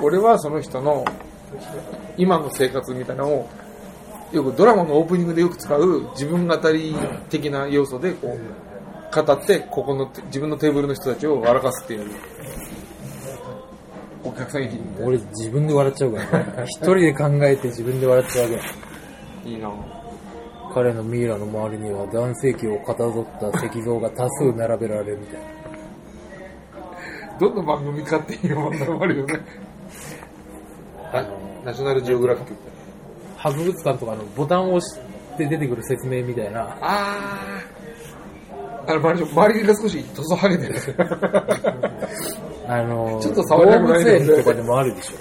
お俺はその人の今の生活みたいなのをよくドラマのオープニングでよく使う自分語り的な要素でこう語ってここの自分のテーブルの人たちを笑かすっていうお客さんに俺自分で笑っちゃうからね。一人で考えて自分で笑っちゃうわけ。いいな彼のミイラの周りには男性器をかたどった石像が多数並べられるみたいな。どんな番組かっていう問題もあるよねナナショナルジオグラフィック博物館とかのボタンを押して出てくる説明みたいな。あああの周り周りが少し塗装はげてる。あの、ちょっと触りたくないとかでもあるでし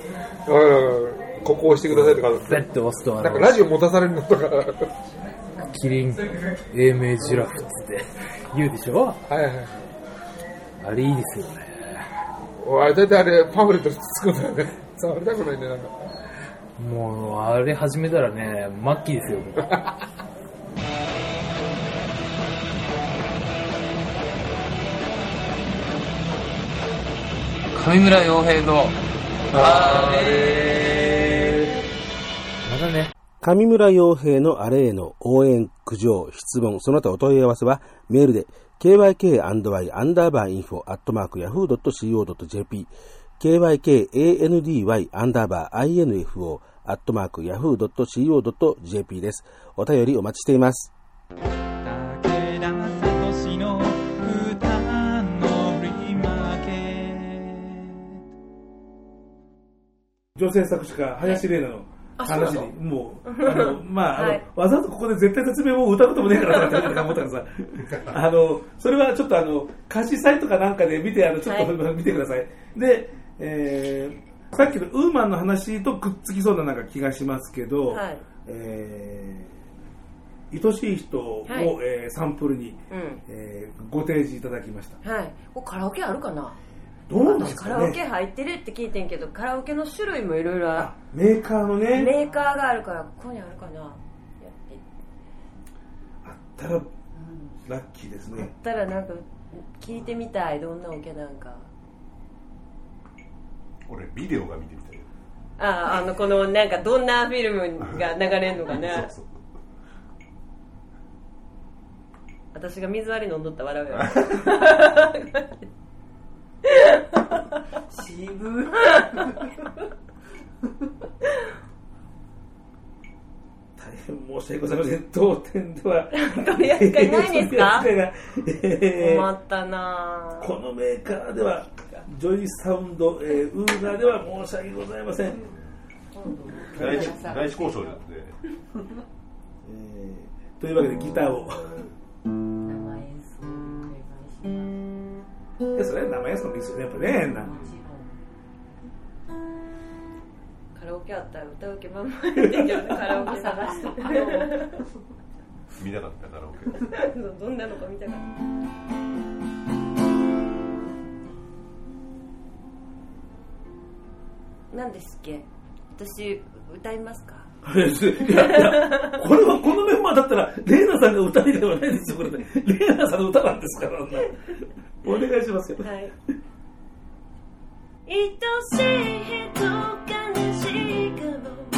ょ。うん。ここ押してくださいとか押すと、なんか、ラジオ持たされるのとか。はキリン、英明ジラフっつって言うでしょ。いはいあれいいですよね。おい大体あれパンフレットつくんだよね。触りたくないねなんかもう、あれ始めたらね、末期ですよ。上 村洋平のあまたね。上村洋平のあれへの応援、苦情、質問、その他お問い合わせはメールで kyk&y アンダーバーインフォアットマーク yahoo.co.jp kykandy アンダーバー info アットマーク yahoo.co.jp です。お便りお待ちしています。女性作詞家、林玲奈の話に、もう、あの、まあ、あの、はいわざわざここで絶対説明も歌うこともねえからなって思ったからさ、あの、それはちょっとあの、歌詞サイトかなんかで見て、あの、ちょっと、は見てください。で、えー、さっきのウーマンの話とくっつきそうななんか気がしますけど、はい。えー、愛しい人を、はい。えーサンプルに、うん。えーご提示いただきました。はい。これカラオケあるかな？どうなんですカラオケかね入ってるって聞いてんけどカラオケの種類もいろいろあメーカーのね、メーカーがあるからここにあるかな？やって。あったら、ラッキーですあっね。たらなんか聞いてみたい。どんなオケなんか俺ビデオが見てみたいああのこのなんかどんなフィルムが流れんのかな。そうそう。私が水割り飲んどったら笑うよ。渋大変申し訳ございません。当店では。取り扱いないんですか？困ったなぁこのメーカーでは、ジョイサウンド、えーウーガーでは申し訳ございません。第一第一交渉でえーというわけでギターを。生演奏お願いします。それは生演奏のリストね、やっぱね、カラオケあったら歌う気満々やってんけどねカラオケ探して 見なかったカラオケ。どんなのか見たかった何ですっけ？私歌いますか？いやいや、これはこのメンバーだったら、レイナさんが歌いではないですよ、これね。レイナさんの歌なんですから、お願いしますよ。はい。愛しい人悲しいかも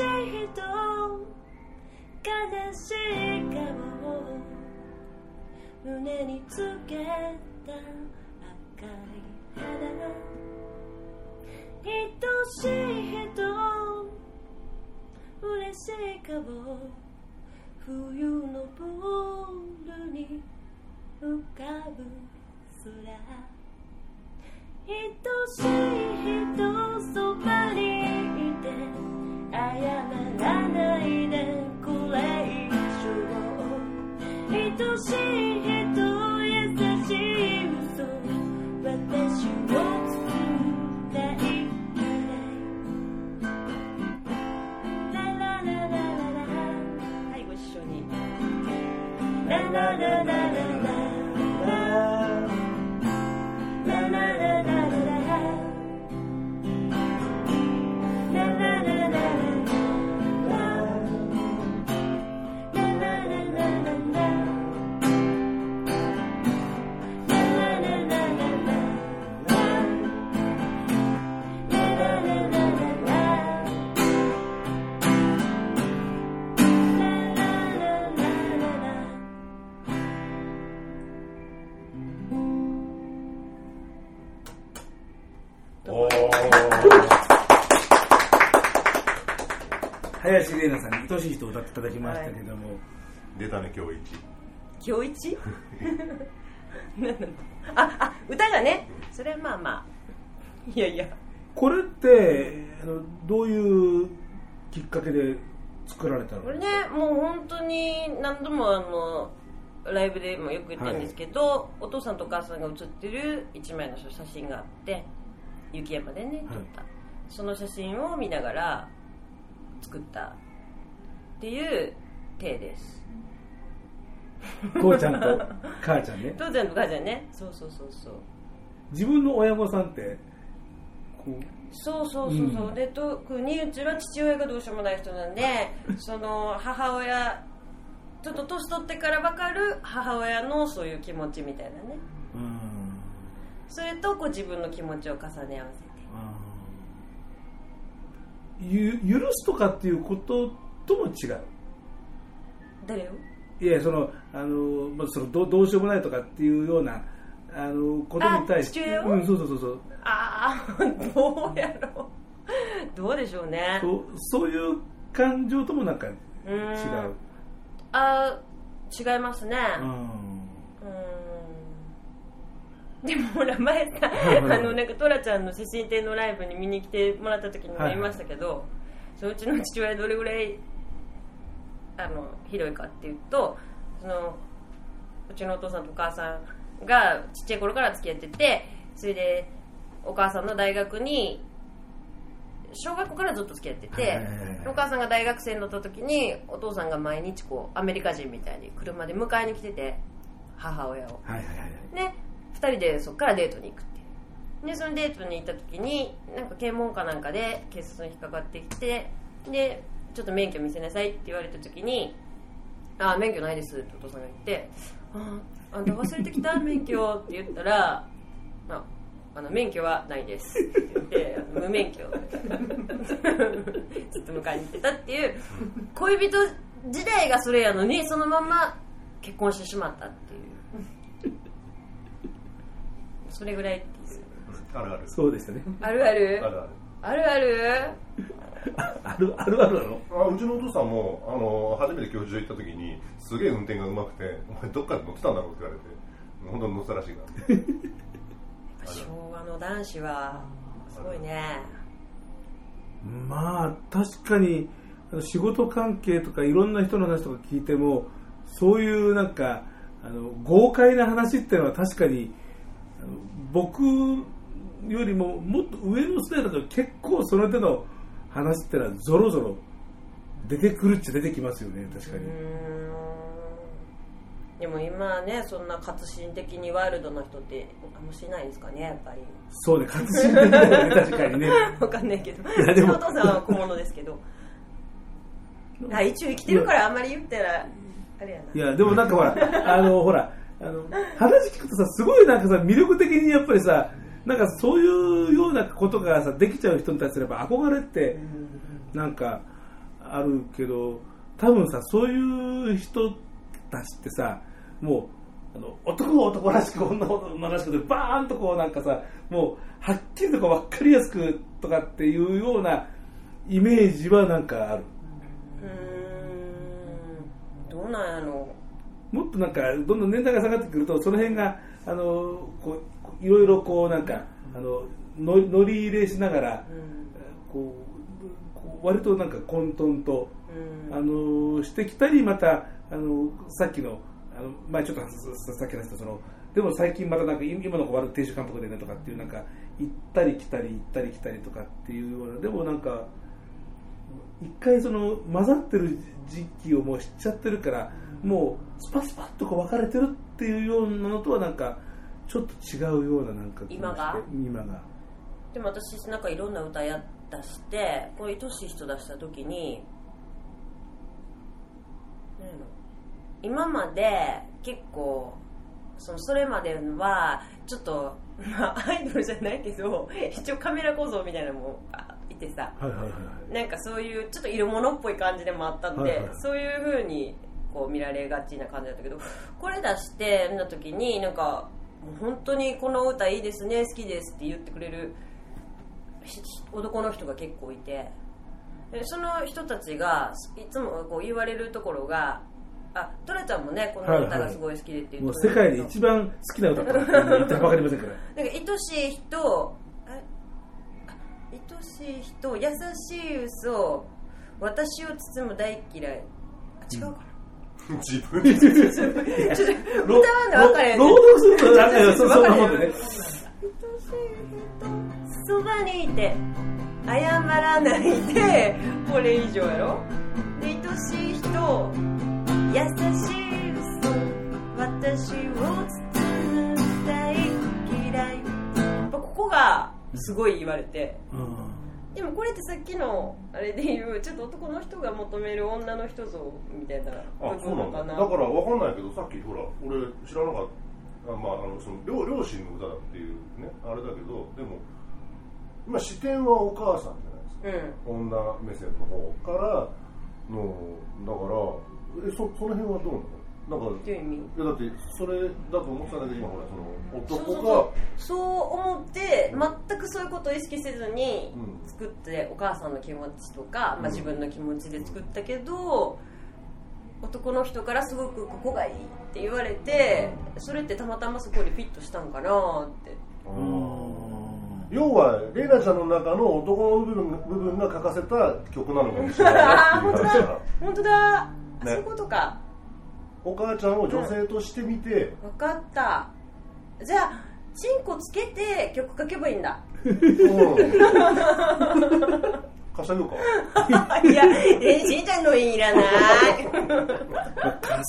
い人悲しい顔を胸につけた赤い肌愛しい人嬉しい顔冬のプールに浮かぶ空愛しい人そばにいて na na na na na Amen. 林玲奈さんに愛しい人を歌っていただきましたけども、出たね今日一。今日一？ああ歌がね。それはまあまあ。いやいや。これってあのどういうきっかけで作られたの？これねもう本当に何度もあのライブでもよく言ってるんですけど、お父さんとお母さんが写ってる一枚の写真があって雪山でね撮った、その写真を見ながら作ったっていう体です。父ちゃんと母ちゃんね。父ちゃんと母ちゃんね。そうそうそうそう。自分の親御さんってこうそうそうそうそう、うん。で特にうちは父親がどうしようもない人なんで その母親ちょっと年取ってから分かる母親のそういう気持ちみたいなね。うん。それとこう自分の気持ちを重ね合わせてゆ許すとかっていうこととも違う。誰を？いやそのあの、まあ、そのどうどうしようもないとかっていうようなあのことに対して。うん、そうそうそうそう。ああ どうやろう。どうでしょうね。そうそういう感情ともなんか違う。うあー違いますね。うんうんでもほら前さはいはい。あのなんかトラちゃんの写真展のライブに見に来てもらった時にも言いましたけど、そううちの父親どれぐらいあのひどいかっていうとそのうちのお父さんとお母さんがちっちゃい頃から付き合っててそれでお母さんの大学に小学校からずっと付き合ってて、はいはいはい。はいお母さんが大学生になった時にお父さんが毎日こうアメリカ人みたいに車で迎えに来てて母親を。はいはいはい。で2人でそこからデートに行くってでそのデートに行った時になんか検問かなんかで警察に引っかかってきてでちょっと免許見せなさいって言われた時に「ああ免許ないです」ってお父さんが言って「ああんた忘れてきた免許」って言ったら「ああの免許はないです」って言って無免許 ずっと迎えに来てたっていう恋人時代がそれやのにそのまま結婚してしまったっていう。それぐらいあるある。そうですね。あるある。あるある。あるある。あるあるあるあうちのお父さんもあの初めて教授行った時にすげえ運転がうまくて「お前どっかで乗ってたんだろう」って言われて本当に乗ったらしいから。昭和の男子はすごいね。まあ確かに仕事関係とかいろんな人の話とか聞いてもそういうなんかあの豪快な話っていうのは確かに僕よりももっと上の世代だと結構その手の話ってのはぞろぞろ出てくるっちゃ出てきますよね確かに。でも今はねそんな活心的にワイルドな人ってあんましないですかねやっぱり。そうね活心的だよね 確かにね。わかんないけど。やでもお父さんは小物ですけど。あ一応生きてるからあんまり言ったらあれやな。いやでもなんかほらあのほらあの話聞くとさすごいなんかさ魅力的にやっぱりさなんかそういうようなことがさできちゃう人に対すれば憧れってなんかあるけど多分さそういう人たちってさもうあの男は男らしく女は女らしくでバーンとこうなんかさもうはっきりとこう分かりやすくとかっていうようなイメージはなんかある。うーん。どうなんやろもっとなんかどんどん年代が下がってくるとその辺があのこういろいろこうなんかあのの乗り入れしながらこう割となんか混沌と、うん。あのしてきたりまたあのさっきのあの前ちょっとささっき話したそのでも最近またなんか今今の子悪い亭主関白でねとかっていうなんか行ったり来たり行ったり来たりとかっていうようなでもなんか一回その混ざってる時期をもう知っちゃってるからもうスパスパッとこう分かれてるっていうようなのとはなんかちょっと違うようななんか気今が？今が。でも私なんかいろんな歌や出してこういう愛しい人出した時に今まで結構そのそれまではちょっと、まあ、アイドルじゃないけど 一応カメラ構造みたいなのもあいてさはいはいはいはい。なんかそういうちょっと色物っぽい感じでもあったんで、はいはい。そういう風にこう見られがちな感じだったけどこれ出して見た時になんかもう本当にこの歌いいですね好きですって言ってくれるひ男の人が結構いてでその人たちがいつもこう言われるところがあトラちゃんもねこの歌がすごい好きでって言もうってくれる世界で一番好きな歌と 言ったら分かりませんから。なんか愛しい人愛しい人優しい嘘私を包む大嫌い。あ違うかな、自分で。ちょっと歌わんで分かれへん労働するとなん。かよそそんなもんでねそばにいて謝らないで。これ以上やろ。で愛しい人優しい嘘私を包む大嫌い。やっぱここがすごい言われてでもこれってさっきのあれで言うちょっと男の人が求める女の人像みたいなあ部そうなんだ分かなだ。から分かんないけどさっきほら俺知らなかった。あまああのその両両親の歌だっていうねあれだけどでも今視点はお母さんじゃないですか、うん。女目線の方からのだからえそその辺はどうなの？なんかどういう意味？いやだってそれだと思ってたんだけど今ほらそのそうそう男がそうそう思って全くそういうことを意識せずにうん。作ってお母さんの気持ちとか、まあ、自分の気持ちで作ったけど男の人からすごくここがいいって言われてそれってたまたまそこにフィットしたんかなって。要はレイナちゃんの中の男の部分部分が書かせた曲なのかもしれないなっていう話だから。本当だ、ね。そういうことかお母ちゃんを女性として見て、分かった。じゃあチンコつけて曲書けばいいんだ。うん。貸してあげようか。いやえしんちゃんのいらない。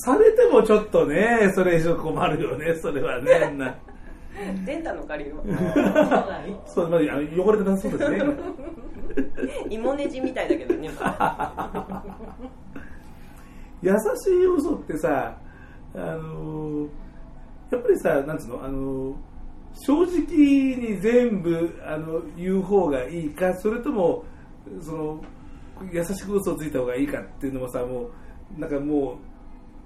重ねてもちょっとねそれ以上困るよねそれはねな。デンタの借りるわそうまあ汚れてなさそうですね。芋ネジみたいだけどね 優しい嘘ってさあのやっぱりさなんつうのあの正直に全部あの言う方がいいかそれともその優しく嘘をついた方がいいかっていうのもさもうなんかも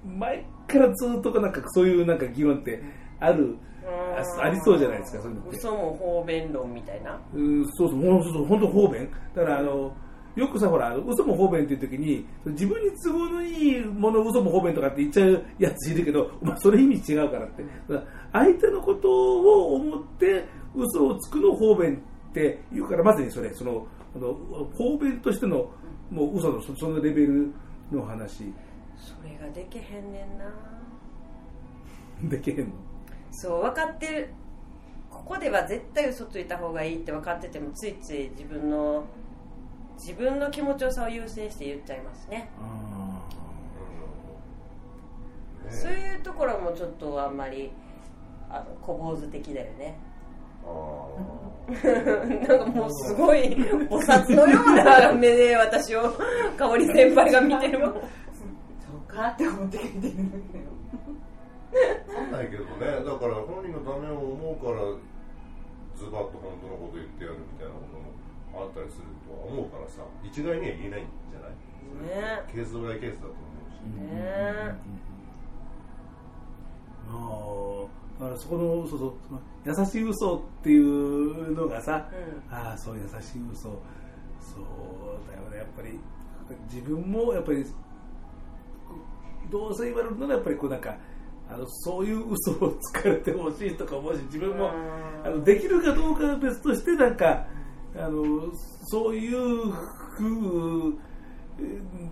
う前からずっとなんかそういうなんか議論ってあるあありそうじゃないですかそういうのって。嘘も方便論みたいな。うんそうそう、そうそう本当方便。だからあの、よくさ、ほら、嘘も方便っていう時に、自分に都合のいいもの嘘も方便とかって言っちゃうやついるけど、お前それ意味違うからって。相手のことを思って嘘をつくのを方便って言うから、まさにそれ、その、あの方便としての、もう嘘のそそのレベルの話。それができへんねんな。できへんの？そう分かってる。ここでは絶対嘘ついた方がいいって分かっててもついつい自分の自分の気持ちよさを優先して言っちゃいますね。そういうところもちょっとあんまりあの小坊主的だよね。なんかもうすごい菩薩のような目で私を香織先輩が見てるもん。そうかって思って聞いてるんだけど分かんないけどね。だから本人のためを思うからズバッと本当のこと言ってやるみたいなこともあったりするとは思うからさ一概には言えないんじゃない？ケースバイケースだと思うし、ね。ああだからそこのそうそう優しい嘘っていうのがさ、うああそう優しい嘘。そうだよね。やっぱり自分もやっぱりどうせ言われるならやっぱりこうなんかあのそういう嘘をつかれてほしいとかもし自分もあのできるかどうかは別としてなんかあのそういう風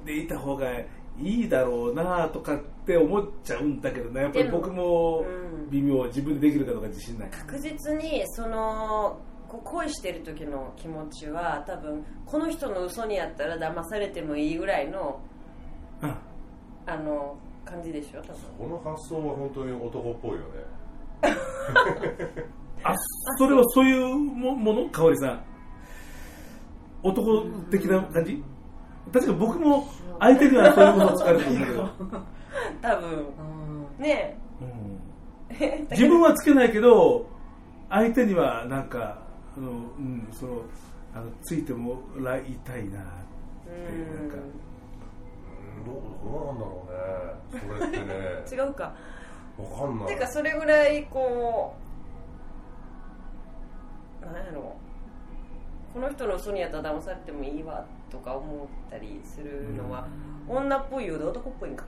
でいた方がいいだろうなとかって思っちゃうんだけどね。やっぱり僕もうん。微妙自分でできるかどうか自信ない確実にその恋してる時の気持ちは多分この人の嘘にやったら騙されてもいいぐらいのうんあの感じでしょ？多分。この発想は本当に男っぽいよねあそれはそういうももの香織さん男的な感じ？確かに僕も相手にはそういうことを使われてるんだけど、多分。ね。うん。え自分はつけないけど相手にはなんかあの、うん、そのあのついてもらいたいなってなんか。うん。どうどうなんだろうね。それってね。違うか。わかんない。てかそれぐらいこうなんやろこの人の嘘にやったら騙されてもいいわとか思ったりするのは、女っぽいようで男っぽいんか。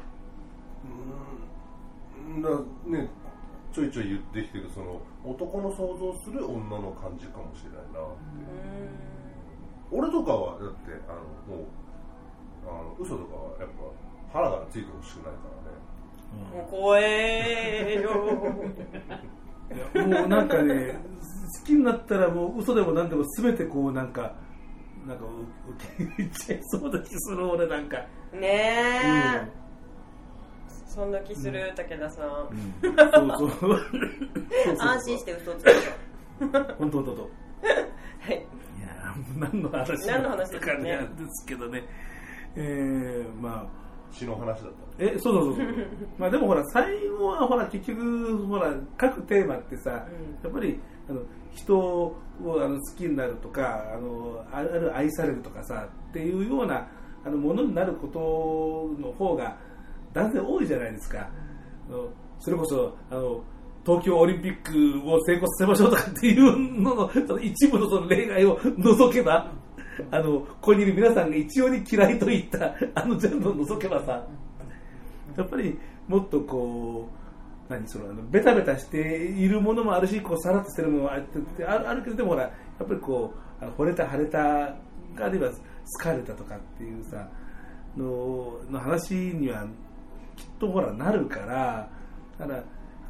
うん。だねちょいちょい言ってきてるその男の想像する女の感じかもしれないなって、俺とかはだってあのもうあの嘘とかはやっぱ腹がついてほしくないからね。もう怖えよ もうなんかね好きになったらもう嘘でも何でも全てこうなんかなんか受け入れちゃいそうな気する俺なんかねえ、そんな気する、武田さん、うんそうそう安心して嘘つくよ本当本当本当はいいやー何の話何の話ですかねなんですけどねえー、まあ詩の話だったえそうそうそう。そ うまあでもほら最後はほら結局ほら各テーマってさ、やっぱりあの人をあの好きになるとかあのある愛されるとかさっていうようなあのものになることの方が断然多いじゃないですか。あのそれこそあの東京オリンピックを成功させましょうとかっていうののその一部のその例外を除けばあのここにいる皆さんが一様に嫌いといったあのジャンルを除けばさやっぱりもっとこう何そのあのベタベタしているものもあるしこうさらっとしてるものもあってあるあるけどでもほらやっぱりこう惚れた腫れたあるいは疲れたとかっていうさのの話にはきっとほらなるからだから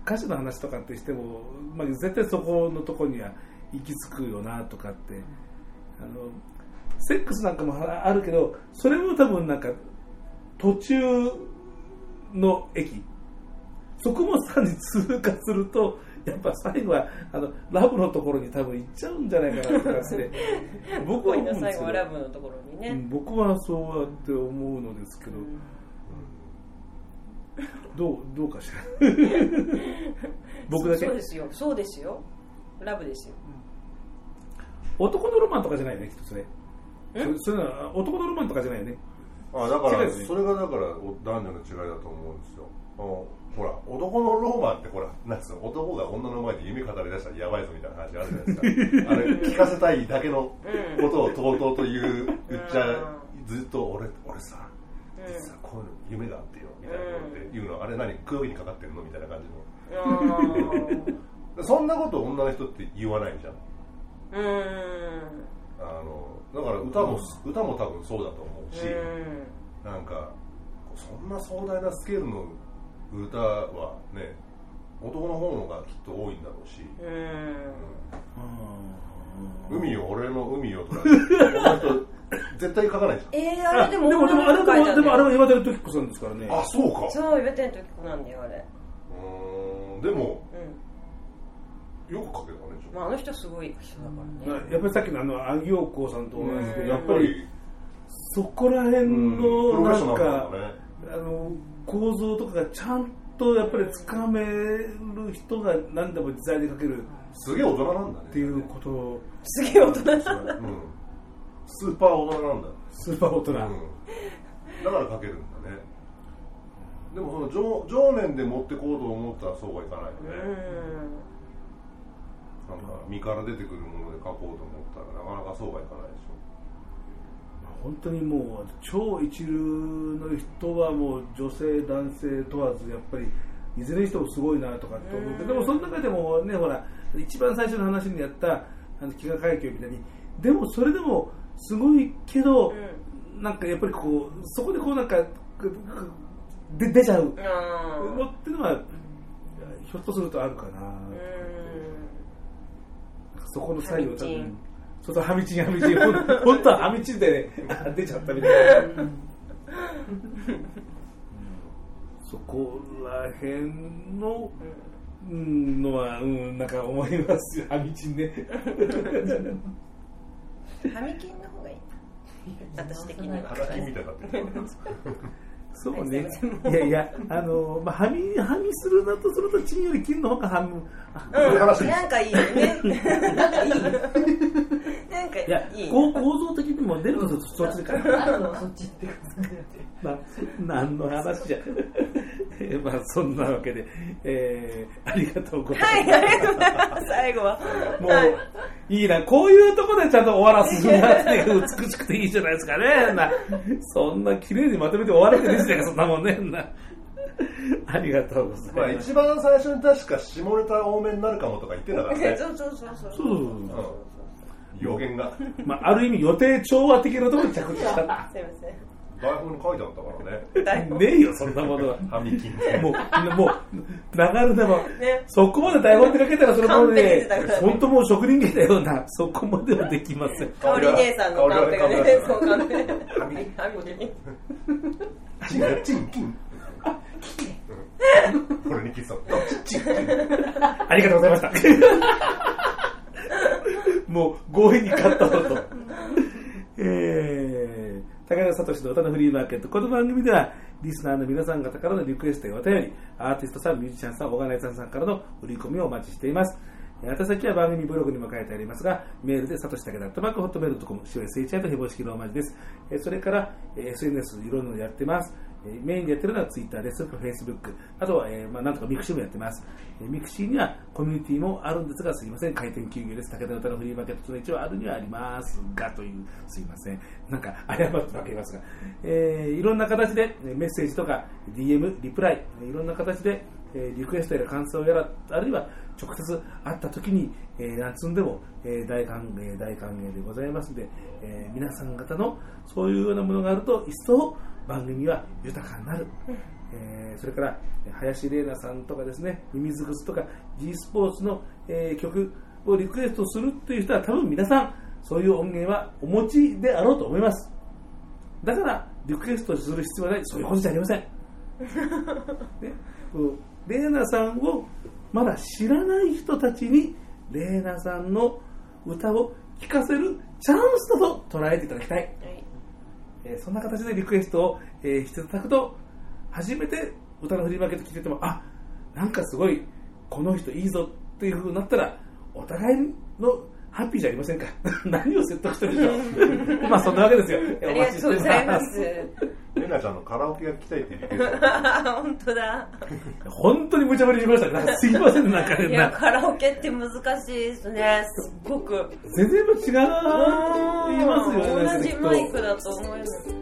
歌詞の話とかってしても、まあ、絶対そこのとこには行き着くよなとかってあのセックスなんかもあるけどそれも多分なんか途中の駅。そこもさらに通過するとやっぱ最後はあのラブのところに多分行っちゃうんじゃないかなって 僕は思うんですけど。後はラブのところにね、うん僕はそうやって思うのですけど、どうどうかしら。僕だけ？そうですよ。そうですよ。ラブですよ。男のロマンとかじゃないよねきっとそれそれは男のロマンとかじゃないよね。あだからそれがだからお男女の違いだと思うんですよ。あのほら男のロマンってほらなんつうの？男が女の前で夢語り出したらやばいぞみたいな話あるじゃないですか。あれ聞かせたいだけのことをとうとうと言う言っちゃずっと俺俺さ実はこういうの夢があってよみたいなことって言うの。あれ何？空気にかかってるの？みたいな感じの。そんなこと女の人って言わないじゃん。うーん。あのだから歌も、歌も多分そうだと思うし、なんかそんな壮大なスケールの歌はね男の方のがきっと多いんだろうし、海よ俺の海よとか 絶対書かないじえー、あれでもでもでもあれ女の人書いたんだよ。でもあれは岩田時子さんですからね。ゃんあそうか。そう岩手の時子なんだよあれ。うーん。でもうんよく書けたねちょっと。まああの人すごい人だからね。やっぱりさっきのあのアギオコさんと同じうん。でやっぱりそこら辺のなんかだね。あの構造とかがちゃんとやっぱりつかめる人が何でも自在で書ける。すげえ大人なんだね。っていうこと。をすげえ大人なんだ。うん。スーパー大人なんだスーパー大人、うん。だからかけるんだね。でもその常常年で持ってこうと思ったらそうはいかないよね、なんか身から出てくるもので書こうと思ったらなかなかそうはいかないでしょ。本当にもう超一流の人はもう女性男性問わずやっぱりいずれにしてもすごいなとかって思うけどでもその中でもねほら一番最初の話にやったあの飢餓海峡みたいにでもそれでもすごいけど、なんかやっぱりこうそこでこうなんかで出ちゃう。のっていうのはひょっとするとあるかな、そこの作業多ハミチン。分そうそう、ハミチン、ハミチン、本当はハミチンで出ちゃったみたいな。そこら辺の、うん、のは、うん、なんか思いますよ、ハミチンね。ハミキンの方がいい。私的には そうね。いやいや、あの、まあ、はみ、はみするなとすると、チンより金の方がはむ。うん、なんかいいよね。なんかいい。なんかいやいい。こう構造的にも出るとするとそっちでかあるのそっちってな何の話じゃ。え ーまあ、そんなわけで、えー、ありがとうござはいい、ます。ありがとうございます。最後は。もう、いいな、こういうとこでちゃんと終わらすなっていう美しくていいじゃないですかね。なそんな綺麗にまとめて終われてるじゃないか、そんなもんね。なありがとうございます。まあ一番最初に確か下ネタ多めになるかもとか言ってたからね そうそうそうそう。そうそうそううん予言がまあ、ある意味予定調和的なところに着地した。すいません。台本に書いてあったからね。ねえよ、そんなものは。ハミキン。もう、もう、流れでも、ね。そこまで台本ってかけたらそれも完璧ね本当もう職人芸だような、そこまではできません。香り姉さんのカンペがね、そうカンペ。ハミ。ハミキン。チンチン。キンこれにキスだチンチン。ありがとうございました。もう強引に勝ったのと。えー、高田聡の歌のフリーマーケット。この番組では、リスナーの皆さん方からのリクエストやお便り、アーティストさん、ミュージシャンさん、オーガナイザーさんからの売り込みをお待ちしています。えー宛先は番組ブログにも書いてありますが、メールで、さとしだけだったマークホットメールドットコム、COSHI と非公式ローマ字です。えーそれから、SNS いろいろやってます。えーメインでやってるのは Twitter です、Facebook、あとは、えーまあ、なんとか mixi もやってます。えー mixi にはコミュニティもあるんですが、すいません、開店休業です。武田歌のフリーマーケットの一応あるにはありますが、という、すいません。なんか、謝ってわけますが、えーいろんな形でメッセージとか、DM、リプライ、いろんな形で、えーリクエストやら感想やら、あるいは直接会った時に、えー、なんつんでも、えー大歓迎、大歓迎でございますので、えー皆さん方のそういうようなものがあると、一層番組は豊かになる。えーそれから、えー林玲奈さんとかですね、ミミズグスとか G スポーツの、えー曲をリクエストするという人は多分皆さん、そういう音源はお持ちであろうと思います。だから、リクエストする必要はない、そういうことじゃありません。ね、レーナさんをまだ知らない人たちにレーナさんの歌を聴かせるチャンスだと捉えていただきたい、えーそんな形でリクエストを、えーしていただくと初めて歌のフリーマーケット聞いててもあなんかすごいこの人いいぞっていう風になったらお互いのハッピーじゃありませんか？何を説得してるでしょう？まあそんなわけですよ。ありがとうございます。レナちゃんのカラオケが聞きたいって言ってる本当だ。本当に無茶ぶりしましたねなんかすいませんなんかねいや、カラオケって難しいですね。すっごく。全然違いますよね同じマイクだと思います。はい、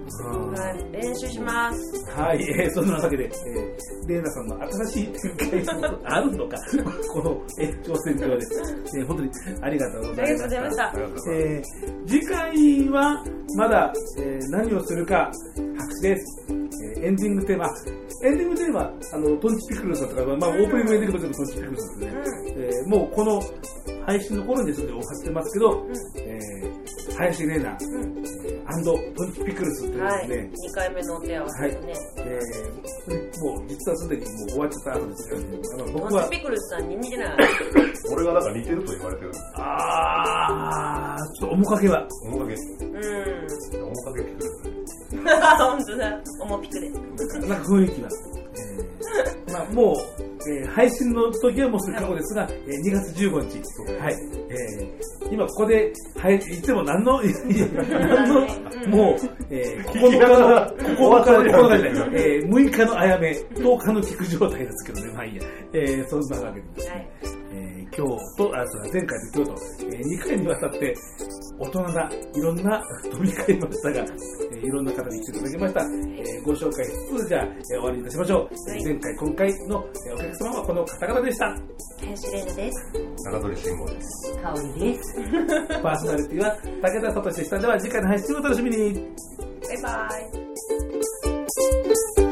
練習します。はい、えーそんなわけで、えー、レーナさんの新しい展開もあるのか、この、えー挑戦状で、えー本当にありがとうございました。ありがとうございました。えー次回は、まだ、えー何をするか、白紙です。えーエンディングテーマ、エンディングテーマ、あの、トンチピクルスさんとか、まあ、オープニングエンディングとかでもトンチピクルスですね。えーもうこの配信の頃にですね、お貼ってますけど、えー林玲奈、アンドトンチピクルスというはい、ですね、2回目のお手合わせですね。えーもう実はすでにもう終わっちゃった後ですけど、あの僕はモンチ、ピクルスさんに似てない。俺がなんか似てると言われてるあー、ちょっと面影は、面影うん。面影。聞く本当だ。おもピクで。なんか雰囲気は、えーまあもう、えー配信の時はもうすぐ過去ですが、えー2月15日、はい、えー今ここで、はい、言っても何の、何の、もう、えー、9日の、9日の、9日じゃない、えー、6日のあやめ、10日の聞く状態ですけどね、まあいいや、えー、そんなわけでですね、えー今日と、あ、前回と今日と、え2回にわたって、大人な、いろんな飛び交いましたが、えーいろんな方に来ていただきました。えーご紹介しつつ、じゃあ、えー終わりにいたしましょう。えー前回、今回の、えーお客様はこの方々でした。林玲奈です中鳥慎吾です。香りです。パーソナリティは武田聡でした。では、次回の配信をお楽しみに。バイバイ